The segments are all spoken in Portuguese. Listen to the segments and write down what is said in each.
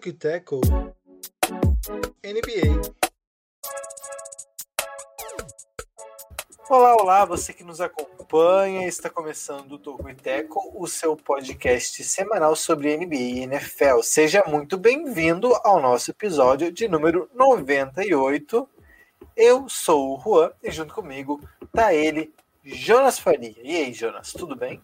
Tokyo Tackle NBA. Olá, olá, você que nos acompanha, está começando o Tokyo Tackle, o seu podcast semanal sobre NBA e NFL. Seja muito bem-vindo ao nosso episódio de número 98. Eu sou o Juan e junto comigo tá ele, Jonas Faria. E aí, Jonas, tudo bem?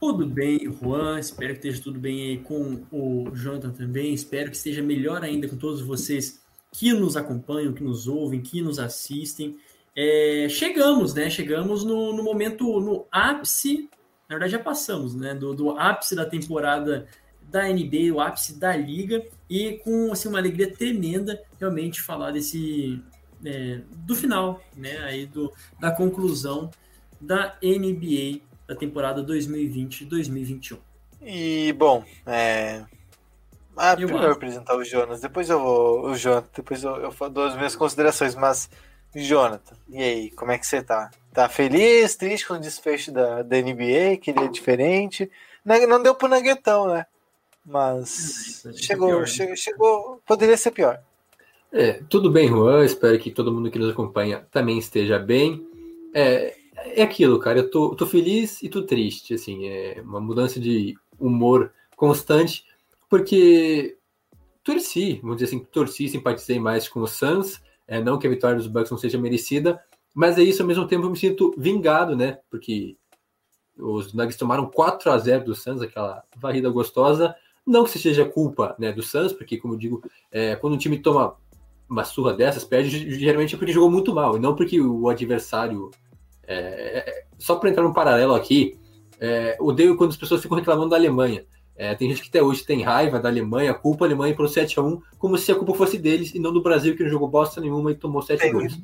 Tudo bem, Juan. Espero que esteja tudo bem aí com o Jonathan também. Espero que esteja melhor ainda com todos vocês que nos acompanham, que nos ouvem, que nos assistem. É, chegamos, né? Chegamos no, no, momento, no ápice, na verdade já passamos, né? Do, do, ápice da temporada da NBA, o ápice da liga, e com assim, uma alegria tremenda realmente falar desse é, do final, né? Aí do, da conclusão da NBA da temporada 2020-2021. E bom, é... ah, eu primeiro acho. apresentar o Jonas, depois eu vou o Jonathan, depois eu, eu dou as minhas considerações, mas Jonathan, e aí, como é que você tá? Tá feliz, triste com o desfecho da, da NBA, queria diferente? Não, não deu pro Naguetão, né? Mas chegou, pior, chegou, né? chegou, poderia ser pior. É, tudo bem, Juan. Espero que todo mundo que nos acompanha também esteja bem. É, é aquilo, cara. Eu tô, tô feliz e tô triste. Assim, é uma mudança de humor constante, porque torci, vamos dizer assim, torci, simpatizei mais com o Suns. É, não que a vitória dos Bucks não seja merecida, mas é isso ao mesmo tempo eu me sinto vingado, né? Porque os Nuggets tomaram 4 a 0 do Suns, aquela varrida gostosa. Não que seja culpa né, do Suns, porque, como eu digo, é, quando um time toma uma surra dessas, perde geralmente é porque jogou muito mal, e não porque o adversário. É, é só para entrar num paralelo aqui, é, odeio quando as pessoas ficam reclamando da Alemanha. É, tem gente que até hoje tem raiva da Alemanha, culpa a Alemanha pelo 7x1, como se a culpa fosse deles e não do Brasil, que não jogou bosta nenhuma e tomou 7 gols.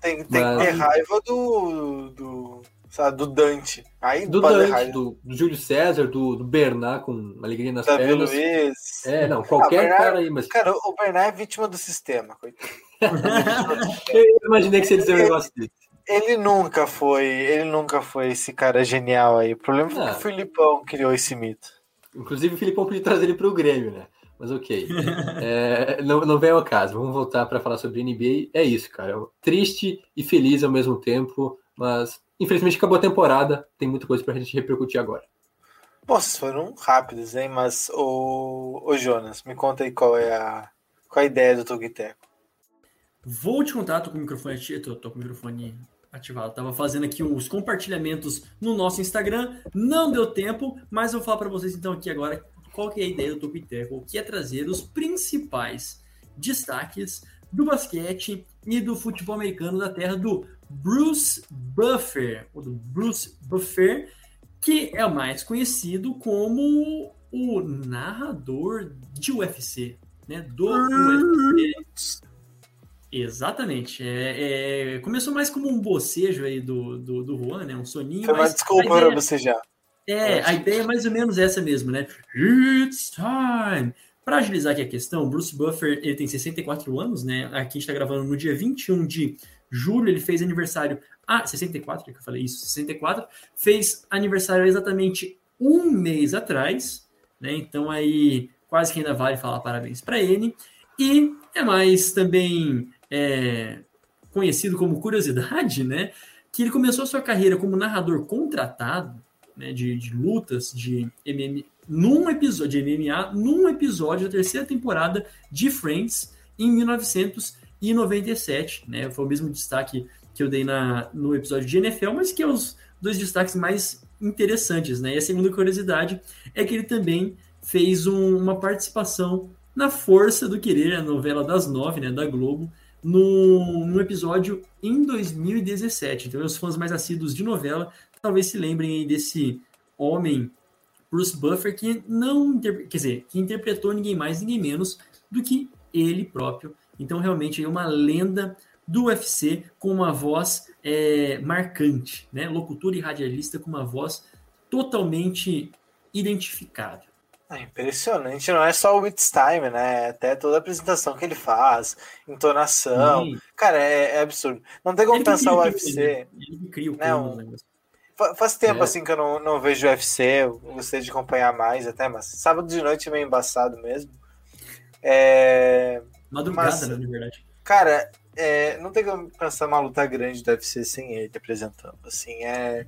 Tem, tem Mas... que ter raiva do, do, sabe, do Dante. Aí do Dante, do, do, Júlio César, do, do Bernard com alegria nas Davi pernas. Luiz. É, não, qualquer ah, Bernard, cara aí, mas. Cara, o Bernard é vítima do sistema, coitado. Eu imaginei que você ia dizer um negócio desse. Ele nunca foi, ele nunca foi esse cara genial aí. O problema foi que o Filipão criou esse mito. Inclusive o Filipão podia trazer ele para o Grêmio, né? Mas ok. É, não, não vem ao caso. Vamos voltar para falar sobre NBA. É isso, cara. Triste e feliz ao mesmo tempo, mas Infelizmente acabou a temporada, tem muita coisa pra gente repercutir agora. Vocês foram rápidos, hein? Mas o, o Jonas, me conta aí qual é a, qual é a ideia do Tugiteco. Vou te contar, tô com o microfone, tô, tô com o microfone ativado. Tava fazendo aqui os compartilhamentos no nosso Instagram, não deu tempo, mas eu vou falar para vocês então aqui agora qual que é a ideia do Tupiteco, que é trazer os principais destaques do basquete e do futebol americano da terra do Bruce Buffer, ou do Bruce Buffer, que é mais conhecido como o narrador de UFC, né? Do UFC. Exatamente. É, é, começou mais como um bocejo aí do, do, do Juan, né? Um soninho. Foi uma desculpa para bocejar. É, a ideia é mais ou menos essa mesmo, né? It's time! Para agilizar aqui a questão, Bruce Buffer ele tem 64 anos, né? Aqui a gente está gravando no dia 21 de julho, ele fez aniversário. Ah, 64, que eu falei isso, 64. Fez aniversário exatamente um mês atrás, né? Então aí quase que ainda vale falar parabéns para ele. E é mais também é, conhecido como curiosidade, né? Que ele começou sua carreira como narrador contratado né, de, de lutas de MMA, num episódio de MMA, num episódio da terceira temporada de Friends em 1997, né? Foi o mesmo destaque que eu dei na, no episódio de NFL, mas que é os dois destaques mais interessantes, né? E a segunda curiosidade é que ele também fez um, uma participação na Força do Querer, a novela das nove, né, da Globo, no, no episódio em 2017. Então, os fãs mais assíduos de novela talvez se lembrem desse homem Bruce Buffer, que não, quer dizer, que interpretou ninguém mais, ninguém menos do que ele próprio. Então, realmente, é uma lenda do UFC com uma voz é, marcante, né? Locutor e radialista com uma voz totalmente identificável. É impressionante, não é só o It's Time, né? Até toda a apresentação que ele faz, entonação. Sim. Cara, é, é, absurdo. Não tem como ele pensar o UFC. Ele cria o né? Um, faz tempo é. assim que eu não, não vejo o UFC, eu gostei de acompanhar mais até, mas sábado de noite é meio embaçado mesmo. É... Madrugada, mas, né, na verdade. Cara, é, não tem como pensar uma luta grande do UFC sem ele apresentando. Assim, é.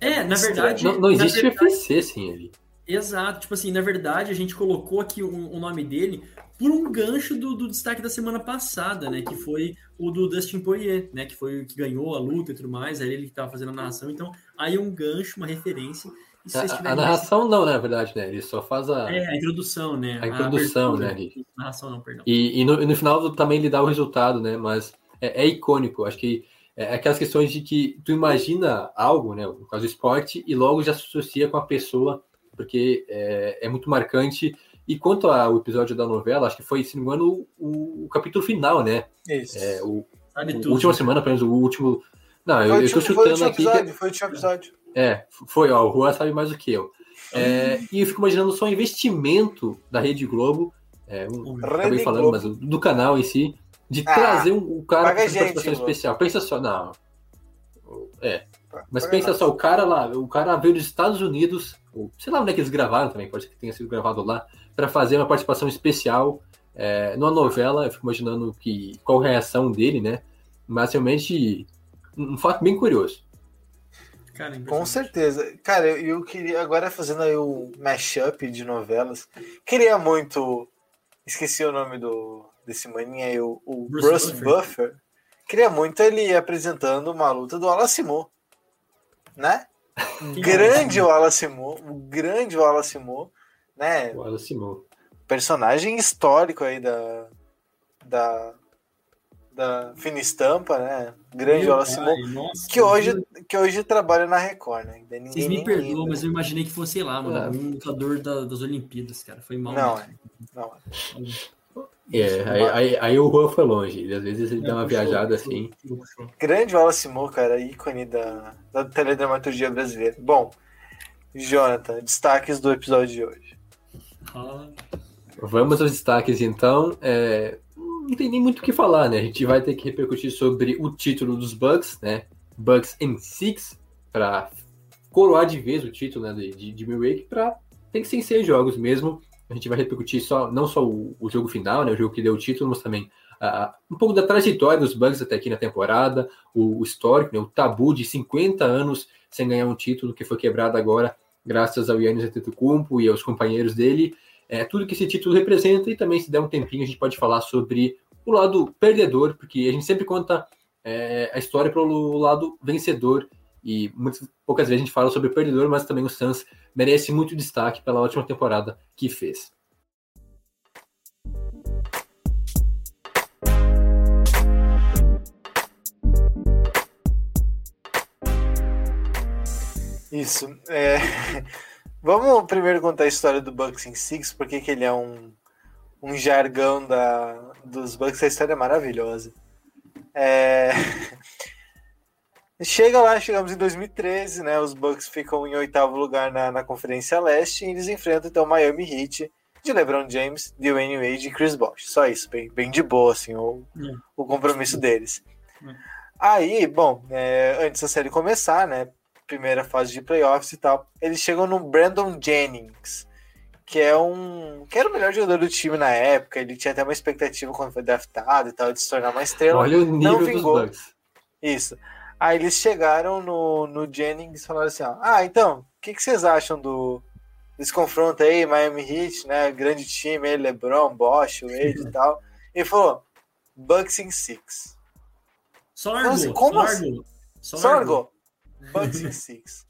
É, na verdade. Não, não existe verdade, UFC sem ele. Exato, tipo assim, na verdade a gente colocou aqui o, o nome dele por um gancho do, do, destaque da semana passada, né? Que foi o do Dustin Poirier, né? Que foi o que ganhou a luta e tudo mais, aí ele que tava fazendo a narração. Então, aí um gancho, uma referência. A, a, narração não, na verdade, né? Ele só faz a. É, a introdução, né? A introdução, a né? Ali. Narração não, perdão. E, e no, no, final também ele dá o resultado, né? Mas é, é icônico. Acho que é aquelas questões de que tu imagina algo, né? No caso do esporte, e logo já se associa com a pessoa porque é, é muito marcante. E quanto ao episódio da novela, acho que foi, se não me engano, o, o capítulo final, né? Isso. É, o, o última semana, apenas o último. Não, eu, eu tô chutando foi aqui. Episódio, que... Foi o último episódio. É, foi, ó, o Juan sabe mais do que eu. É, e eu fico imaginando só o investimento da Rede Globo, é, um, acabei falando, Globo. mas do canal em si, de ah, trazer um, um cara com participação especial. Pensa só, não. É. Mas pensa só, o cara lá, o cara veio dos Estados Unidos ou sei lá onde é que eles gravaram também, pode ser que tenha sido gravado lá, para fazer uma participação especial é, numa novela. Eu fico imaginando que, qual a reação dele, né? Mas realmente, um fato bem curioso. Cara, Com certeza. Cara, eu, eu, queria, agora fazendo aí o mashup de novelas, queria muito. Esqueci o nome do desse maninha aí, o, o Bruce, Bruce Buffer. Buffer. Queria muito ele apresentando uma luta do Alacimo, né? grande Wallace Moore, o grande Wallace Moore, né? Wallace Moore. Personagem histórico aí da, da, da fina estampa, né? Grande Meu Wallace Moore, nossa, que, hoje, que hoje trabalha na Record, né? Ninguém, Vocês me perdoam, mas eu imaginei que fosse, sei lá, mano, um lutador da, das Olimpíadas, cara. Foi mal. Não, é. não. É, aí, aí, aí, o Juan foi longe. Às vezes ele é, dá uma puxou, viajada puxou, assim. Puxou. Grande Wallace Moore, cara, ícone da, da teledramaturgia brasileira. Bom, Jonathan, destaques do episódio de hoje. Ah. Vamos aos destaques então. É, não tem nem muito o que falar, né? A gente vai ter que repercutir sobre o título dos Bucks, né? Bucks in Six, para coroar de vez o título né, de, de, de Milwaukee, para tem que ser em seis jogos mesmo. A gente vai repercutir só, não só o, o jogo final, né, o jogo que deu o título, mas também uh, um pouco da trajetória dos Bucks até aqui na temporada, o, o histórico, né, o tabu de 50 anos sem ganhar um título que foi quebrado agora graças ao Yannis Antetokounmpo e aos companheiros dele. É, tudo que esse título representa e também se der um tempinho a gente pode falar sobre o lado perdedor, porque a gente sempre conta é, a história pelo lado vencedor e muitas, poucas vezes a gente fala sobre o perdedor, mas também o Suns merece muito destaque pela ótima temporada que fez. Isso. É... Vamos primeiro contar a história do Bucks em Six, porque que ele é um, um jargão da, dos Bucks. A história é maravilhosa. É... Chega lá, chegamos em 2013, né? Os Bucks ficam em oitavo lugar na, na Conferência Leste e eles enfrentam então o Miami Heat de LeBron James, Dwayne Wade e Chris Bosh. Só isso, bem, bem de boa, assim, o, o compromisso deles. Aí, bom, é, antes da série começar, né? Primeira fase de playoffs e tal, eles chegam no Brandon Jennings, que é um. que era o melhor jogador do time na época. Ele tinha até uma expectativa quando foi draftado e tal, de se tornar uma estrela. Olha o nível Não vingou. dos Bucks. Isso. Aí eles chegaram no, no Jennings e falaram assim: ó, ah, então, o que, que vocês acham do, desse confronto aí, Miami Heat, né? Grande time, aí, LeBron, Bosch, Wade e tal. Ele falou: Bucks in Six. Só largou. Assim, como só assim? Só. Bucks in Six.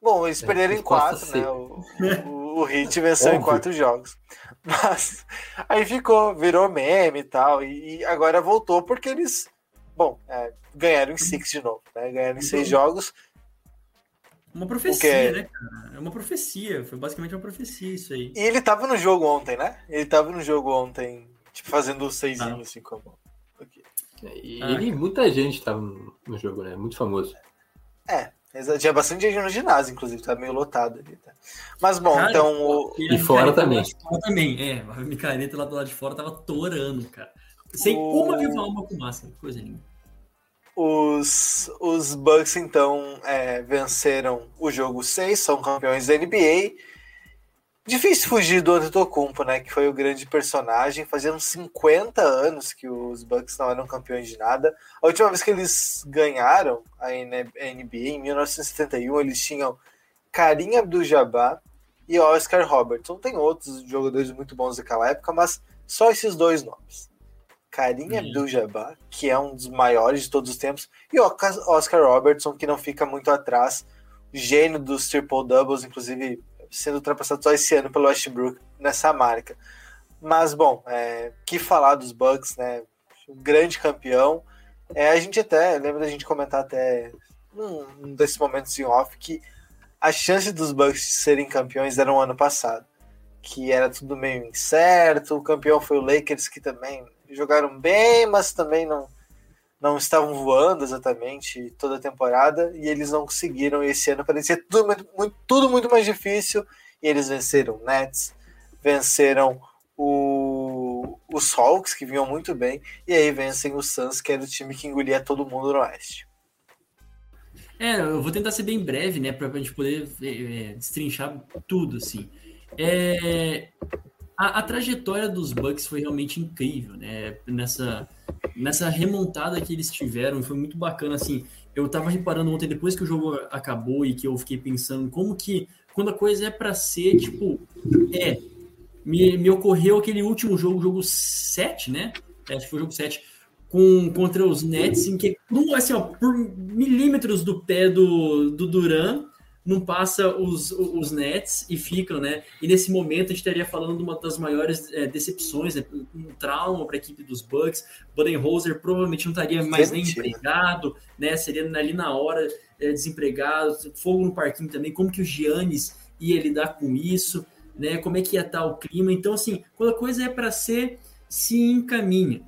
Bom, eles é, perderam em quatro, né? O, o, o Heat venceu em quatro jogos. Mas aí ficou, virou meme e tal. E, e agora voltou porque eles Bom, é, ganharam em Six de novo, né? Ganharam em seis uhum. jogos. Uma profecia, é... né, cara? É uma profecia. Foi basicamente uma profecia isso aí. E ele tava no jogo ontem, né? Ele tava no jogo ontem, tipo, fazendo seis ah. assim como. Okay. E ah, ele, muita gente tava no jogo, né? Muito famoso. É, tinha bastante gente no ginásio, inclusive, tava meio lotado ali. Tá? Mas bom, cara, então. O... E, fora também. Fora também, é. A micareta lá do lado de fora tava torando, cara. Sem o... uma viva alma com máscara, coisa linda. Os, os Bucks, então, é, venceram o jogo 6, são campeões da NBA. Difícil fugir do Antetokounmpo, né? Que foi o grande personagem. Fazia uns 50 anos que os Bucks não eram campeões de nada. A última vez que eles ganharam a NBA, em 1971, eles tinham Karim Abdul-Jabbar e Oscar Robertson. Tem outros jogadores muito bons daquela época, mas só esses dois nomes. Karim hum. Abdul-Jabbar, que é um dos maiores de todos os tempos, e Oscar Robertson, que não fica muito atrás, gênio dos triple-doubles, inclusive sendo ultrapassado só esse ano pelo Westbrook nessa marca. Mas, bom, é, que falar dos Bucks, né? Um grande campeão. É, a gente até, lembra da gente comentar até um desses momentos em off que a chance dos Bucks de serem campeões era no ano passado. Que era tudo meio incerto. O campeão foi o Lakers, que também jogaram bem, mas também não, não estavam voando exatamente toda a temporada. E eles não conseguiram. Esse ano parecia tudo muito, muito, tudo muito mais difícil. E eles venceram o Nets, venceram o, os Hawks, que vinham muito bem. E aí vencem o Suns, que era o time que engolia todo mundo no Oeste. É, eu vou tentar ser bem breve, né, para a gente poder é, é, destrinchar tudo, assim. É, a, a, trajetória dos Bucks foi realmente incrível, né? Nessa, nessa remontada que eles tiveram, foi muito bacana, assim. Eu tava reparando ontem, depois que o jogo acabou e que eu fiquei pensando como que, quando a coisa é para ser, tipo, é. Me, me ocorreu aquele último jogo, jogo 7, né? É, acho que foi o jogo 7, com, contra os Nets, em que, assim, ó, por milímetros do pé do, do Duran, não passa os, os Nets e ficam, né? E nesse momento a gente estaria falando de uma das maiores é, decepções, né? um trauma para a equipe dos Bucks. Budenholzer provavelmente não estaria mais nem empregado, né? Seria ali na hora é, desempregado, fogo no parquinho também. Como que o Giannis ia lidar com isso, né? Como é que ia estar o clima? Então, assim, quando a coisa é para ser, se encaminha.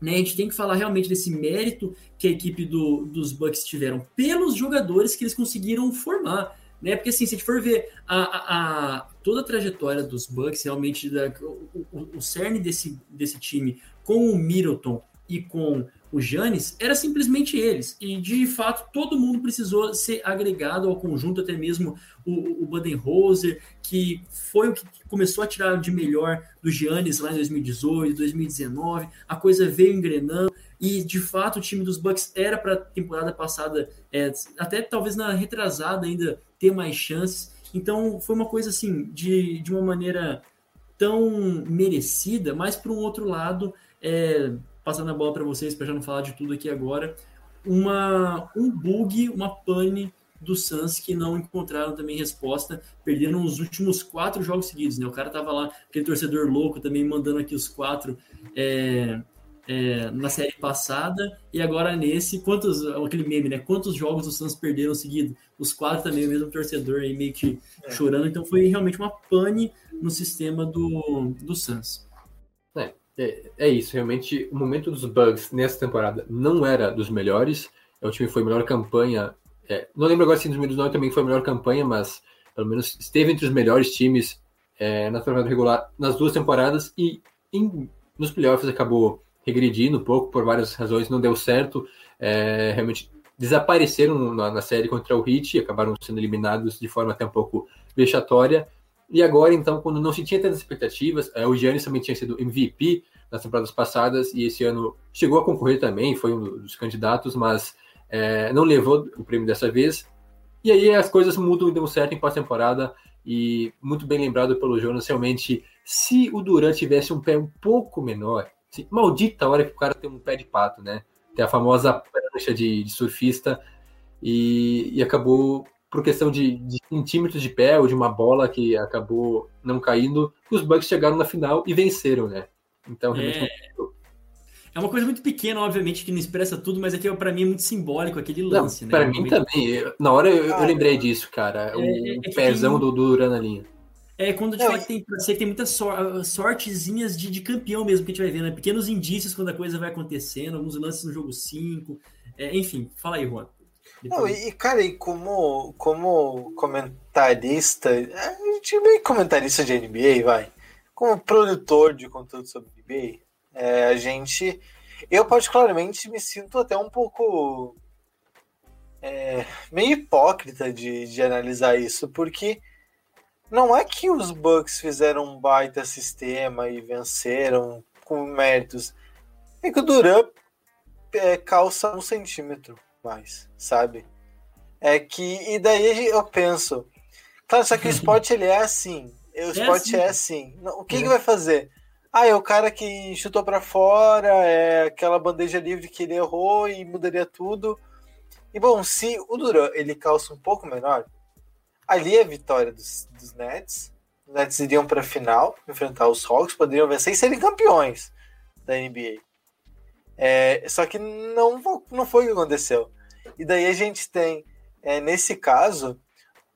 Né, a gente tem que falar realmente desse mérito que a equipe do, dos Bucks tiveram pelos jogadores que eles conseguiram formar né? Porque assim, se a gente for ver a, a, a toda a trajetória dos Bucks, realmente da, o, o, o, cerne desse, desse time com o Middleton e com o Giannis era simplesmente eles. E de fato todo mundo precisou ser agregado ao conjunto, até mesmo o, o Budenholzer, que foi o que começou a tirar de melhor do Giannis lá em 2018, 2019. A coisa veio engrenando. E de fato o time dos Bucks era para a temporada passada, é, até talvez na retrasada ainda ter mais chances. Então foi uma coisa assim, de, de uma maneira tão merecida, mas por um outro lado, é, passando a bola para vocês, para já não falar de tudo aqui agora, uma, um bug, uma pane do Suns que não encontraram também resposta, perderam os últimos quatro jogos seguidos, né? O cara tava lá, aquele torcedor louco também mandando aqui os quatro é, é, na série passada e agora nesse, quantos, aquele meme, né? Quantos jogos o Suns perderam seguido? Os quatro também, o mesmo torcedor aí meio que é. chorando, então foi realmente uma pane no sistema do, do Suns. É, é, é, isso, realmente o momento dos Bugs nessa temporada não era dos melhores, é, o time foi a melhor campanha, é, não lembro agora se números não também foi a melhor campanha, mas pelo menos esteve entre os melhores times é, na temporada regular nas duas temporadas e em, nos playoffs acabou regredindo um pouco por várias razões, não deu certo. É, realmente desapareceram na, na, série contra o Heat acabaram sendo eliminados de forma até um pouco vexatória. E agora, então, quando não se tinha tantas expectativas, é, o Giannis também tinha sido MVP nas temporadas passadas e esse ano chegou a concorrer também, foi um dos candidatos, mas é, não levou o prêmio dessa vez. E aí as coisas mudam e dão certo em pós-temporada. E muito bem lembrado pelo Jonas, realmente, se o Durant tivesse um pé um pouco menor, Sim, maldita hora que o cara tem um pé de pato, né? Tem a famosa prancha de, de surfista e, e, acabou por questão de, de, centímetros de pé ou de uma bola que acabou não caindo, os Bucks chegaram na final e venceram, né? Então, realmente. É... É uma coisa muito pequena, obviamente, que não expressa tudo, mas aqui para mim é muito simbólico aquele lance, não, né? Para mim também. Na hora eu, eu, lembrei disso, cara. o é, é, é pezão do Duran na linha. É quando de fato tem, ser, tem muitas sor, sortezinhas de, de campeão mesmo que a gente vai vendo, né? pequenos indícios quando a coisa vai acontecendo, alguns lances no jogo 5. É, enfim, fala aí, Juan. Não, e, cara, e como, como comentarista, a gente é meio comentarista de NBA, vai. Como produtor de conteúdo sobre NBA, é, a gente. Eu, particularmente, me sinto até um pouco. É, meio hipócrita de, de analisar isso, porque não é que os Bucks fizeram um baita sistema e venceram com méritos. É que o Duran é, calça um centímetro mais, sabe? É que. E daí eu penso. Claro, só que o esporte ele é assim. O esporte é assim. é assim. O que, é. que vai fazer? Ah, é o cara que chutou para fora, é aquela bandeja livre que ele errou e mudaria tudo. E bom, se o Duran ele calça um pouco menor, ali é a vitória dos, dos Nets. Os Nets iriam para a final, enfrentar os Hawks, poderiam vencer e serem campeões da NBA. É, só que não, não foi o que aconteceu. E daí a gente tem, é, nesse caso,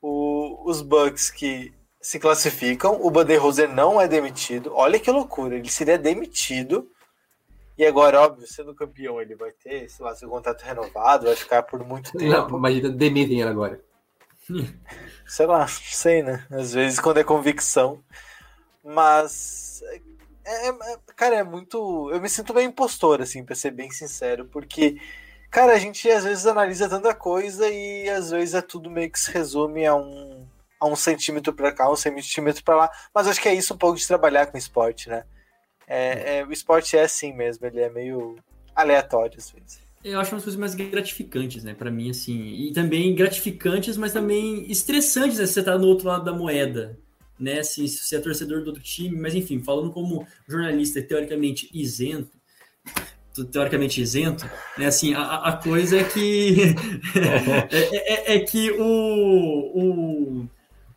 o, os Bucks que se classificam, o Budenholzer não é demitido. Olha que loucura, ele seria demitido. E agora, óbvio, sendo campeão, ele vai ter, sei lá, seu contrato renovado, vai ficar por muito tempo. Não, imagina, demitem ele agora. Sei lá, sei, né? Às vezes quando é convicção. Mas é, é, cara, é muito. Eu me sinto bem impostor, assim, pra ser bem sincero, porque, cara, a gente às vezes analisa tanta coisa e às vezes é tudo meio que se resume a um, a um centímetro pra cá, um centímetro pra lá. Mas acho que é isso um pouco de trabalhar com esporte, né? É, é, o esporte é assim mesmo, ele é meio aleatório às vezes. Eu acho umas coisas mais gratificantes, né, para mim, assim. E também gratificantes, mas também estressantes, né, se você tá no outro lado da moeda né? Se, se você é torcedor do outro time, mas enfim, falando como jornalista teoricamente isento, teoricamente isento, né? Assim, a, a coisa é que é, é, é, que o, o,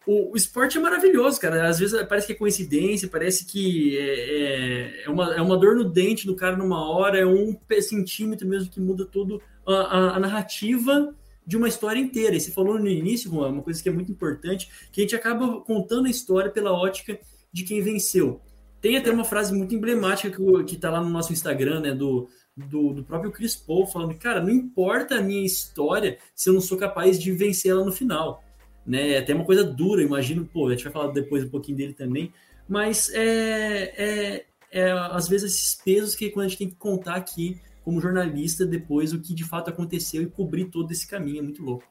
o, o, esporte é maravilhoso, cara. Às vezes parece que é coincidência, parece que é, é, é uma, é uma dor no dente do cara numa hora, é um centímetro mesmo que muda tudo a, a, a narrativa de uma história inteira. E você falou no início, Juan, uma coisa que é muito importante, que a gente acaba contando a história pela ótica de quem venceu. Tem até uma frase muito emblemática que está lá no nosso Instagram, né, do, do, do, próprio Chris Paul, falando, cara, não importa a minha história se eu não sou capaz de vencer ela no final. Né? É até uma coisa dura, imagino, pô, a gente vai falar depois um pouquinho dele também, mas é, é, é às vezes esses pesos que quando a gente tem que contar aqui como jornalista depois o que de fato aconteceu e cobrir todo esse caminho. É muito louco.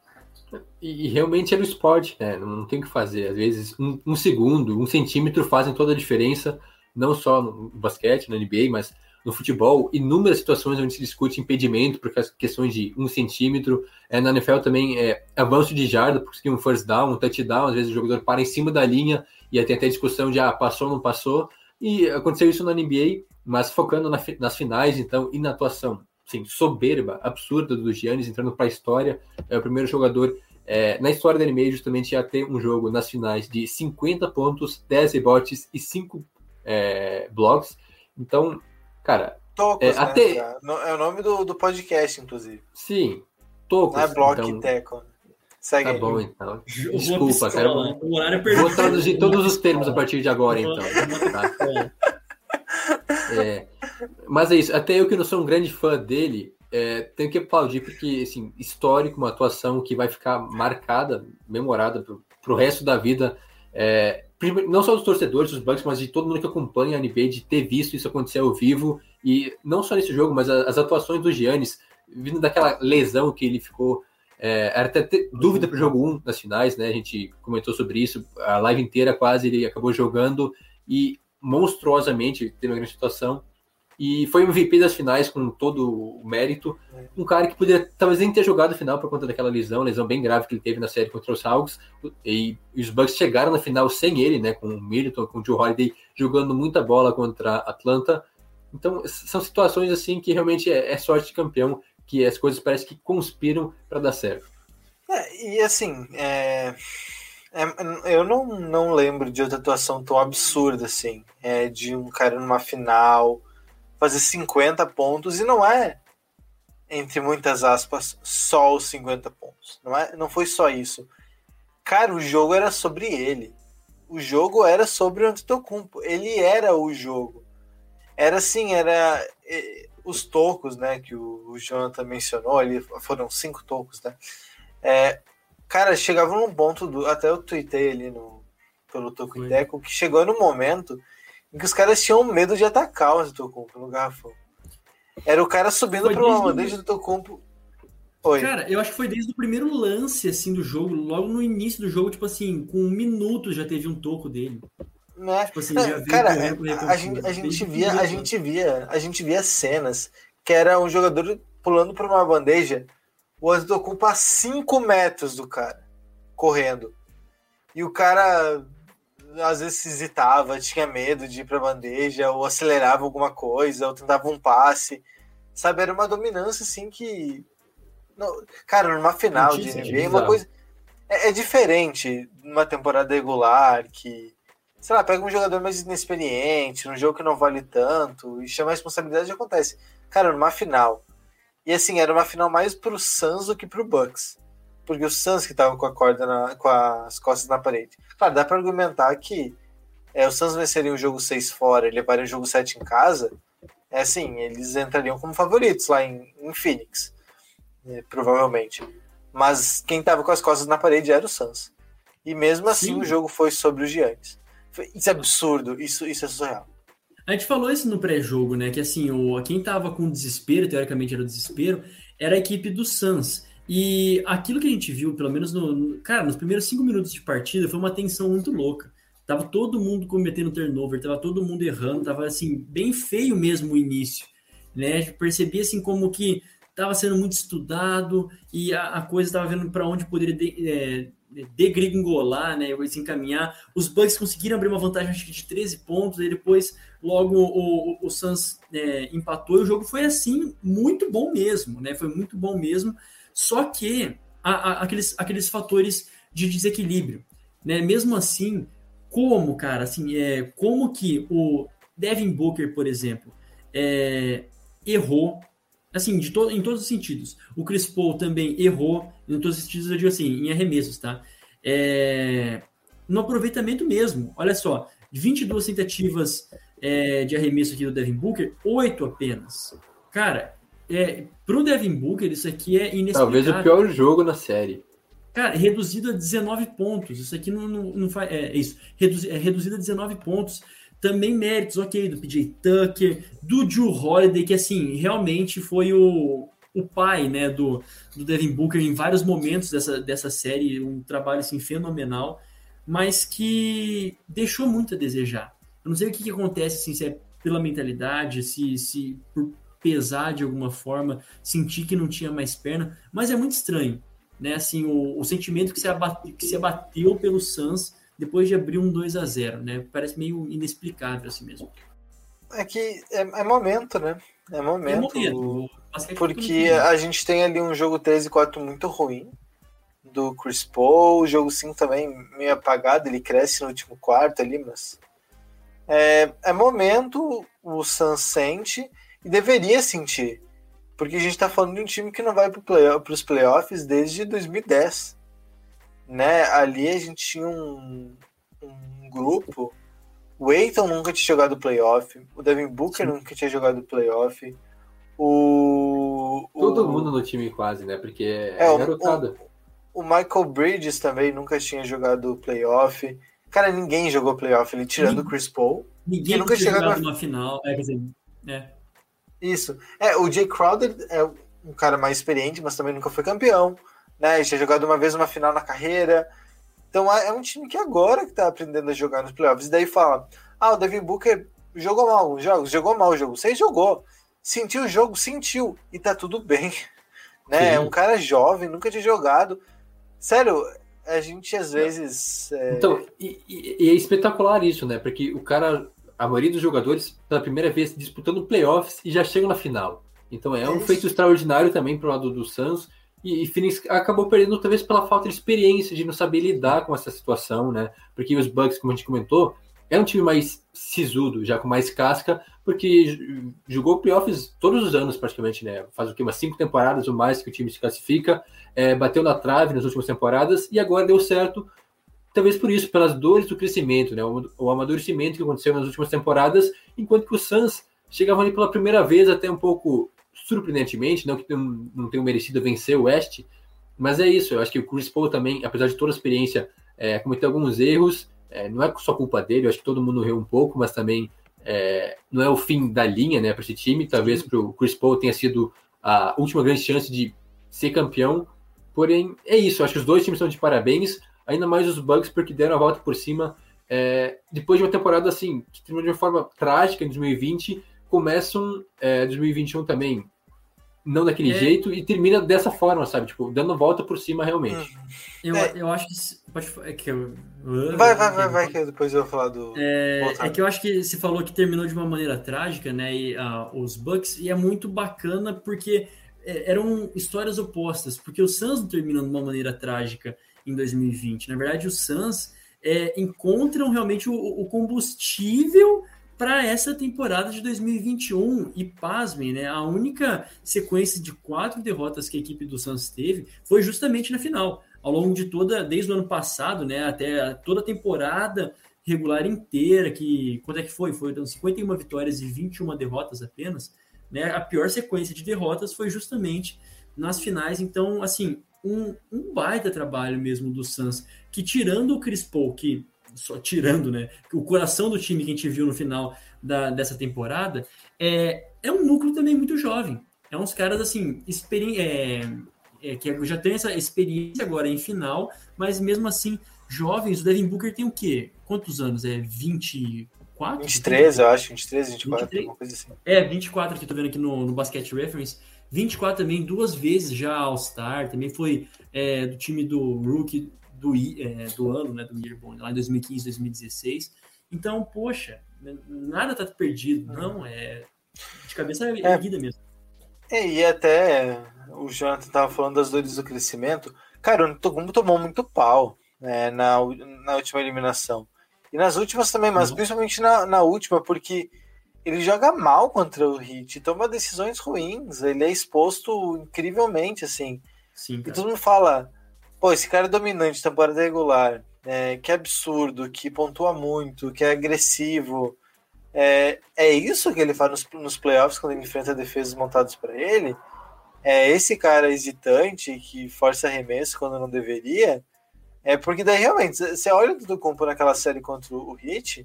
E realmente é no esporte, né? Não tem o que fazer. Às vezes, um, um, segundo, um centímetro fazem toda a diferença, não só no basquete, na NBA, mas no futebol. Inúmeras situações onde se discute impedimento por questões de um centímetro. É, na NFL também é avanço de jarda, porque um first down, um touchdown. Às vezes o jogador para em cima da linha e aí tem até discussão de ah, passou ou não passou. E aconteceu isso na NBA mas focando na, nas finais, então, e na atuação assim, soberba, absurda do Giannis, entrando para a história, é o primeiro jogador é, na história da NBA justamente a ter um jogo nas finais de 50 pontos, 10 rebotes e 5 é, blocos. Então, cara. Tocos, é, né? até... É o nome do, do podcast, inclusive. Sim, Tocos. Não é bloco então... teco. Segue tá aí. bom, então. Desculpa, cara. Vou traduzir todos os termos a partir de agora, então. Tá? É, mas é isso, até eu que não sou um grande fã dele, é, tenho que aplaudir, porque, assim, histórico, uma atuação que vai ficar marcada, memorada pro, pro resto da vida, é, não só dos torcedores, dos Bucks, mas de todo mundo que acompanha a NBA, de ter visto isso acontecer ao vivo, e não só nesse jogo, mas as atuações do Giannis, vindo daquela lesão que ele ficou, é, era até dúvida para o jogo 1 nas finais, né? A gente comentou sobre isso, a live inteira quase ele acabou jogando, e monstruosamente, teve uma grande situação. E foi MVP das finais com todo o mérito. Um cara que poderia talvez nem ter jogado a final por conta daquela lesão, lesão bem grave que ele teve na série contra os Hawks. E, os Bucks chegaram na final sem ele, né? Com o Middleton, com o Joe Holiday jogando muita bola contra Atlanta. Então, são situações assim que realmente é, é sorte de campeão, que as coisas parecem que conspiram para dar certo. É, e assim, é é, eu não, não lembro de outra atuação tão absurda assim. É, de um cara numa final fazer 50 pontos e não é, entre muitas aspas, só os 50 pontos. Não, é, não foi só isso. Cara, o jogo era sobre ele. o jogo era sobre o Antetokounmpo. Ele era o jogo. Era assim, era os tocos, né, que o, o Jonathan mencionou, ali foram cinco tocos, né? É, cara, chegava num ponto do, até eu tuitei ali no pelo Toco Teco, que chegou no momento em que os caras tinham medo de atacar o Antetokounmpo no garrafão. Era o cara subindo para uma bandeja do Antetokounmpo Oi. Cara, eu acho que foi desde o primeiro lance assim do jogo, logo no início do jogo, tipo assim, com um minuto já teve um toco dele. Né? Tipo assim, Não, cara, a, gente, a gente via, a gente via, a gente via cenas que era um jogador pulando por uma bandeja, o Antetokounmpo a 5 metros do cara, correndo. E o cara às vezes hesitava, tinha medo de ir pra bandeja, ou acelerava alguma coisa, ou tentava um passe. Sabe, era uma dominância assim que cara, numa final de NBA, é uma coisa. É, é, diferente numa temporada regular que. Sei lá, pega um jogador mais inexperiente, num jogo que não vale tanto, e chama a responsabilidade acontece. Cara, numa final. E assim, era uma final mais pro Suns do que pro Bucks. Porque o Suns que tava com a corda na, com as costas na parede. Claro, dá para argumentar que é, o Suns venceria o jogo 6 fora e levaria o jogo 7 em casa. É assim, eles entrariam como favoritos lá em, em Phoenix é, provavelmente. Mas quem estava com as costas na parede era o Suns. E mesmo assim Sim. o jogo foi sobre os Giants. Isso é absurdo, isso, isso é surreal. A gente falou isso no pré-jogo, né? Que assim, o, quem tava com desespero, teoricamente era o desespero, era a equipe do Suns. E aquilo que a gente viu, pelo menos no, no, Cara, nos primeiros cinco minutos de partida, foi uma tensão muito louca. Tava todo mundo cometendo turnover, tava todo mundo errando, tava assim, bem feio mesmo o início. Né? Percebi assim como que estava sendo muito estudado e a, a coisa estava vendo para onde poderia de, é, degringolar, né, se encaminhar. Os Bucks conseguiram abrir uma vantagem acho que de 13 pontos, e depois logo o, o, o Suns é, empatou e o jogo foi assim, muito bom mesmo, né? Foi muito bom mesmo. Só que a, a, aqueles, aqueles fatores de desequilíbrio, né? Mesmo assim, como, cara, assim, é, como que o Devin Booker, por exemplo, é, errou assim, de to em todos os sentidos. O Chris Paul também errou, em todos os sentidos, eu digo assim, em arremessos, tá? É... No aproveitamento mesmo, olha só, 22 tentativas é, de arremesso aqui do Devin Booker, 8 apenas. Cara, é, pro Devin Booker, isso aqui é inexplicável. Talvez o pior jogo na série. Cara, reduzido a 19 pontos. Isso aqui não, não, não faz. É, é isso. Reduzi, é reduzido a 19 pontos. Também méritos, ok, do PJ Tucker, do Drew Holiday, que assim, realmente foi o, o pai né, do, do Devin Booker em vários momentos dessa, dessa série, um trabalho assim, fenomenal, mas que deixou muito a desejar. Eu não sei o que, que acontece, assim, se é pela mentalidade, se, se por pesar de alguma forma, sentir que não tinha mais perna, mas é muito estranho, né? Assim, o, o sentimento que se, abate, que se abateu pelo Suns depois de abrir um 2 a 0 né? Parece meio inexplicável assim mesmo. É que é, é momento, né? É momento. É momento. Porque a gente tem ali um jogo 13 e 4 muito ruim do Chris Paul, o jogo 5 também meio apagado, ele cresce no último quarto ali, mas é, é momento, o Suns sente e deveria sentir, porque a gente tá falando de um time que não vai para play, os playoffs desde 2010 né? Ali a gente tinha um, um grupo. O Eiton nunca tinha jogado playoff. O Devin Booker Sim. nunca tinha jogado playoff. O, Todo o, mundo no time quase, né? Porque é, é O, o, Michael Bridges também nunca tinha jogado playoff. Cara, ninguém jogou playoff, ele tirando o Chris Paul. Ninguém nunca tinha jogado uma final. É, quer dizer, é. Isso. É, o Jay Crowder é um cara mais experiente, mas também nunca foi campeão né? Tinha jogado uma vez uma final na carreira. Então é um time que agora que tá aprendendo a jogar nos playoffs. E daí fala: ah, o Devin Booker jogou mal alguns jogos, jogou mal o jogo. Você jogou. Sentiu o jogo, sentiu. E tá tudo bem. Né? É um cara jovem, nunca tinha jogado. Sério, a gente às vezes. É... Então, e, e, é espetacular isso, né? Porque o cara, a maioria dos jogadores, pela primeira vez disputando playoffs e já chegam na final. Então é um feito extraordinário também pro lado do Suns. E, e Phoenix acabou perdendo talvez pela falta de experiência, de não saber lidar com essa situação, né? Porque os Bucks, como a gente comentou, é um time mais sisudo, já com mais casca, porque jogou playoffs todos os anos praticamente, né? Faz o que? Umas cinco temporadas ou mais que o time se classifica, é, bateu na trave nas últimas temporadas e agora deu certo. Talvez por isso, pelas dores do crescimento, né? O, o amadurecimento que aconteceu nas últimas temporadas, enquanto que o Suns chegavam ali pela primeira vez, até um pouco surpreendentemente, não que não, não tenham merecido vencer o West, mas é isso, eu acho que o Chris Paul também, apesar de toda a experiência, é, cometeu alguns erros, é, não é só culpa dele, eu acho que todo mundo riu um pouco, mas também é, não é o fim da linha né, para esse time, talvez para o Chris Paul tenha sido a última grande chance de ser campeão, porém é isso, eu acho que os dois times estão de parabéns, ainda mais os Bucks porque deram a volta por cima, é, depois de uma temporada assim, que terminou de uma forma trágica em 2020, começam é, 2021 também não daquele é. jeito e termina dessa forma, sabe? Tipo, dando volta por cima realmente. Eu, é. eu acho que. Pode, é que eu, vai, vai, vai, vai, que depois eu vou falar do. É, é, que eu acho que você falou que terminou de uma maneira trágica, né? E, uh, os Bucks, e é muito bacana porque é, eram histórias opostas, porque o Suns não termina de uma maneira trágica em 2020. Na verdade, os Suns é, encontram realmente o, o combustível para essa temporada de 2021. E pasmem, né? A única sequência de quatro derrotas que a equipe do Santos teve foi justamente na final. Ao longo de toda, desde o ano passado, né? Até toda a temporada regular inteira, que quanto é que foi? Foi 51 vitórias e 21 derrotas apenas. Né? A pior sequência de derrotas foi justamente nas finais. Então, assim, um, um baita trabalho mesmo do Suns, que tirando o Chris Paul, que só tirando, né? O coração do time que a gente viu no final da, dessa temporada é, é um núcleo também muito jovem. É uns caras assim, experi é, é, que já tem essa experiência agora em final, mas mesmo assim, jovens. O Devin Booker tem o quê? Quantos anos? É 24? 23, eu acho, 23, 24, 23? alguma coisa assim. É, 24 que tô vendo aqui no, no Basket Reference. 24 também, duas vezes já All-Star, também foi é, do time do Rookie do, é, do ano, né, do Yearbone, lá em 2015, 2016. Então, poxa, nada tá perdido, uhum. não, é de cabeça é, erguida mesmo. É, e até o Jonathan tava falando das dores do crescimento. Cara, o Antetokounmpo tomou muito pau né, na, na última eliminação. E nas últimas também, mas uhum. principalmente na, na última, porque ele joga mal contra o Hit, toma decisões ruins, ele é exposto incrivelmente, assim. Sim, e todo mundo fala, pô, esse cara é dominante, temporada regular, é, que absurdo, que pontua muito, que é agressivo. É, é isso que ele faz nos, nos playoffs quando ele enfrenta defesas montadas para ele? É esse cara hesitante que força arremesso quando não deveria? É porque daí realmente, você olha do campo naquela série contra o Hit,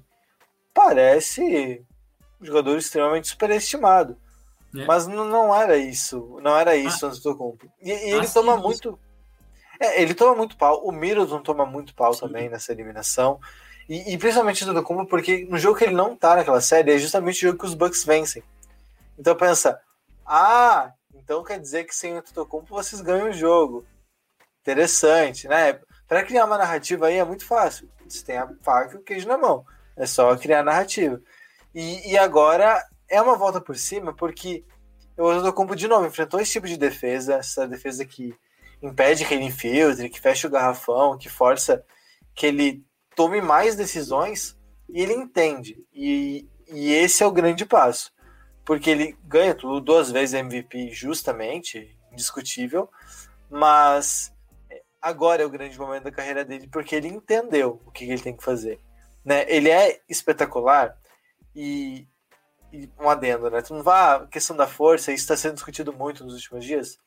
parece um jogador extremamente superestimado. É. Mas não, não era isso, não era isso ah, antes do campo. E, e ele assim, toma muito. É, ele toma muito pau. O Middleton toma muito pau Sim. também nessa eliminação. E, e principalmente do Kumbo, porque no jogo que ele não tá naquela série é justamente o jogo que os Bucks vencem. Então pensa, ah, então quer dizer que sem o Totocumpo vocês ganham o jogo. Interessante, né? Para criar uma narrativa aí é muito fácil. Você tem a faca e o queijo na mão. É só criar narrativa. E, e agora é uma volta por cima, porque o Totocumpo de novo enfrentou esse tipo de defesa, essa defesa que impede que ele infiltre, que feche o garrafão, que força que ele tome mais decisões e ele entende. E, e esse é o grande passo. Porque ele ganha tudo duas vezes MVP justamente, indiscutível, mas agora é o grande momento da carreira dele porque ele entendeu o que ele tem que fazer. Né? Ele é espetacular e, e um adendo, né? Tu não vai, a questão da força, isso está sendo discutido muito nos últimos dias.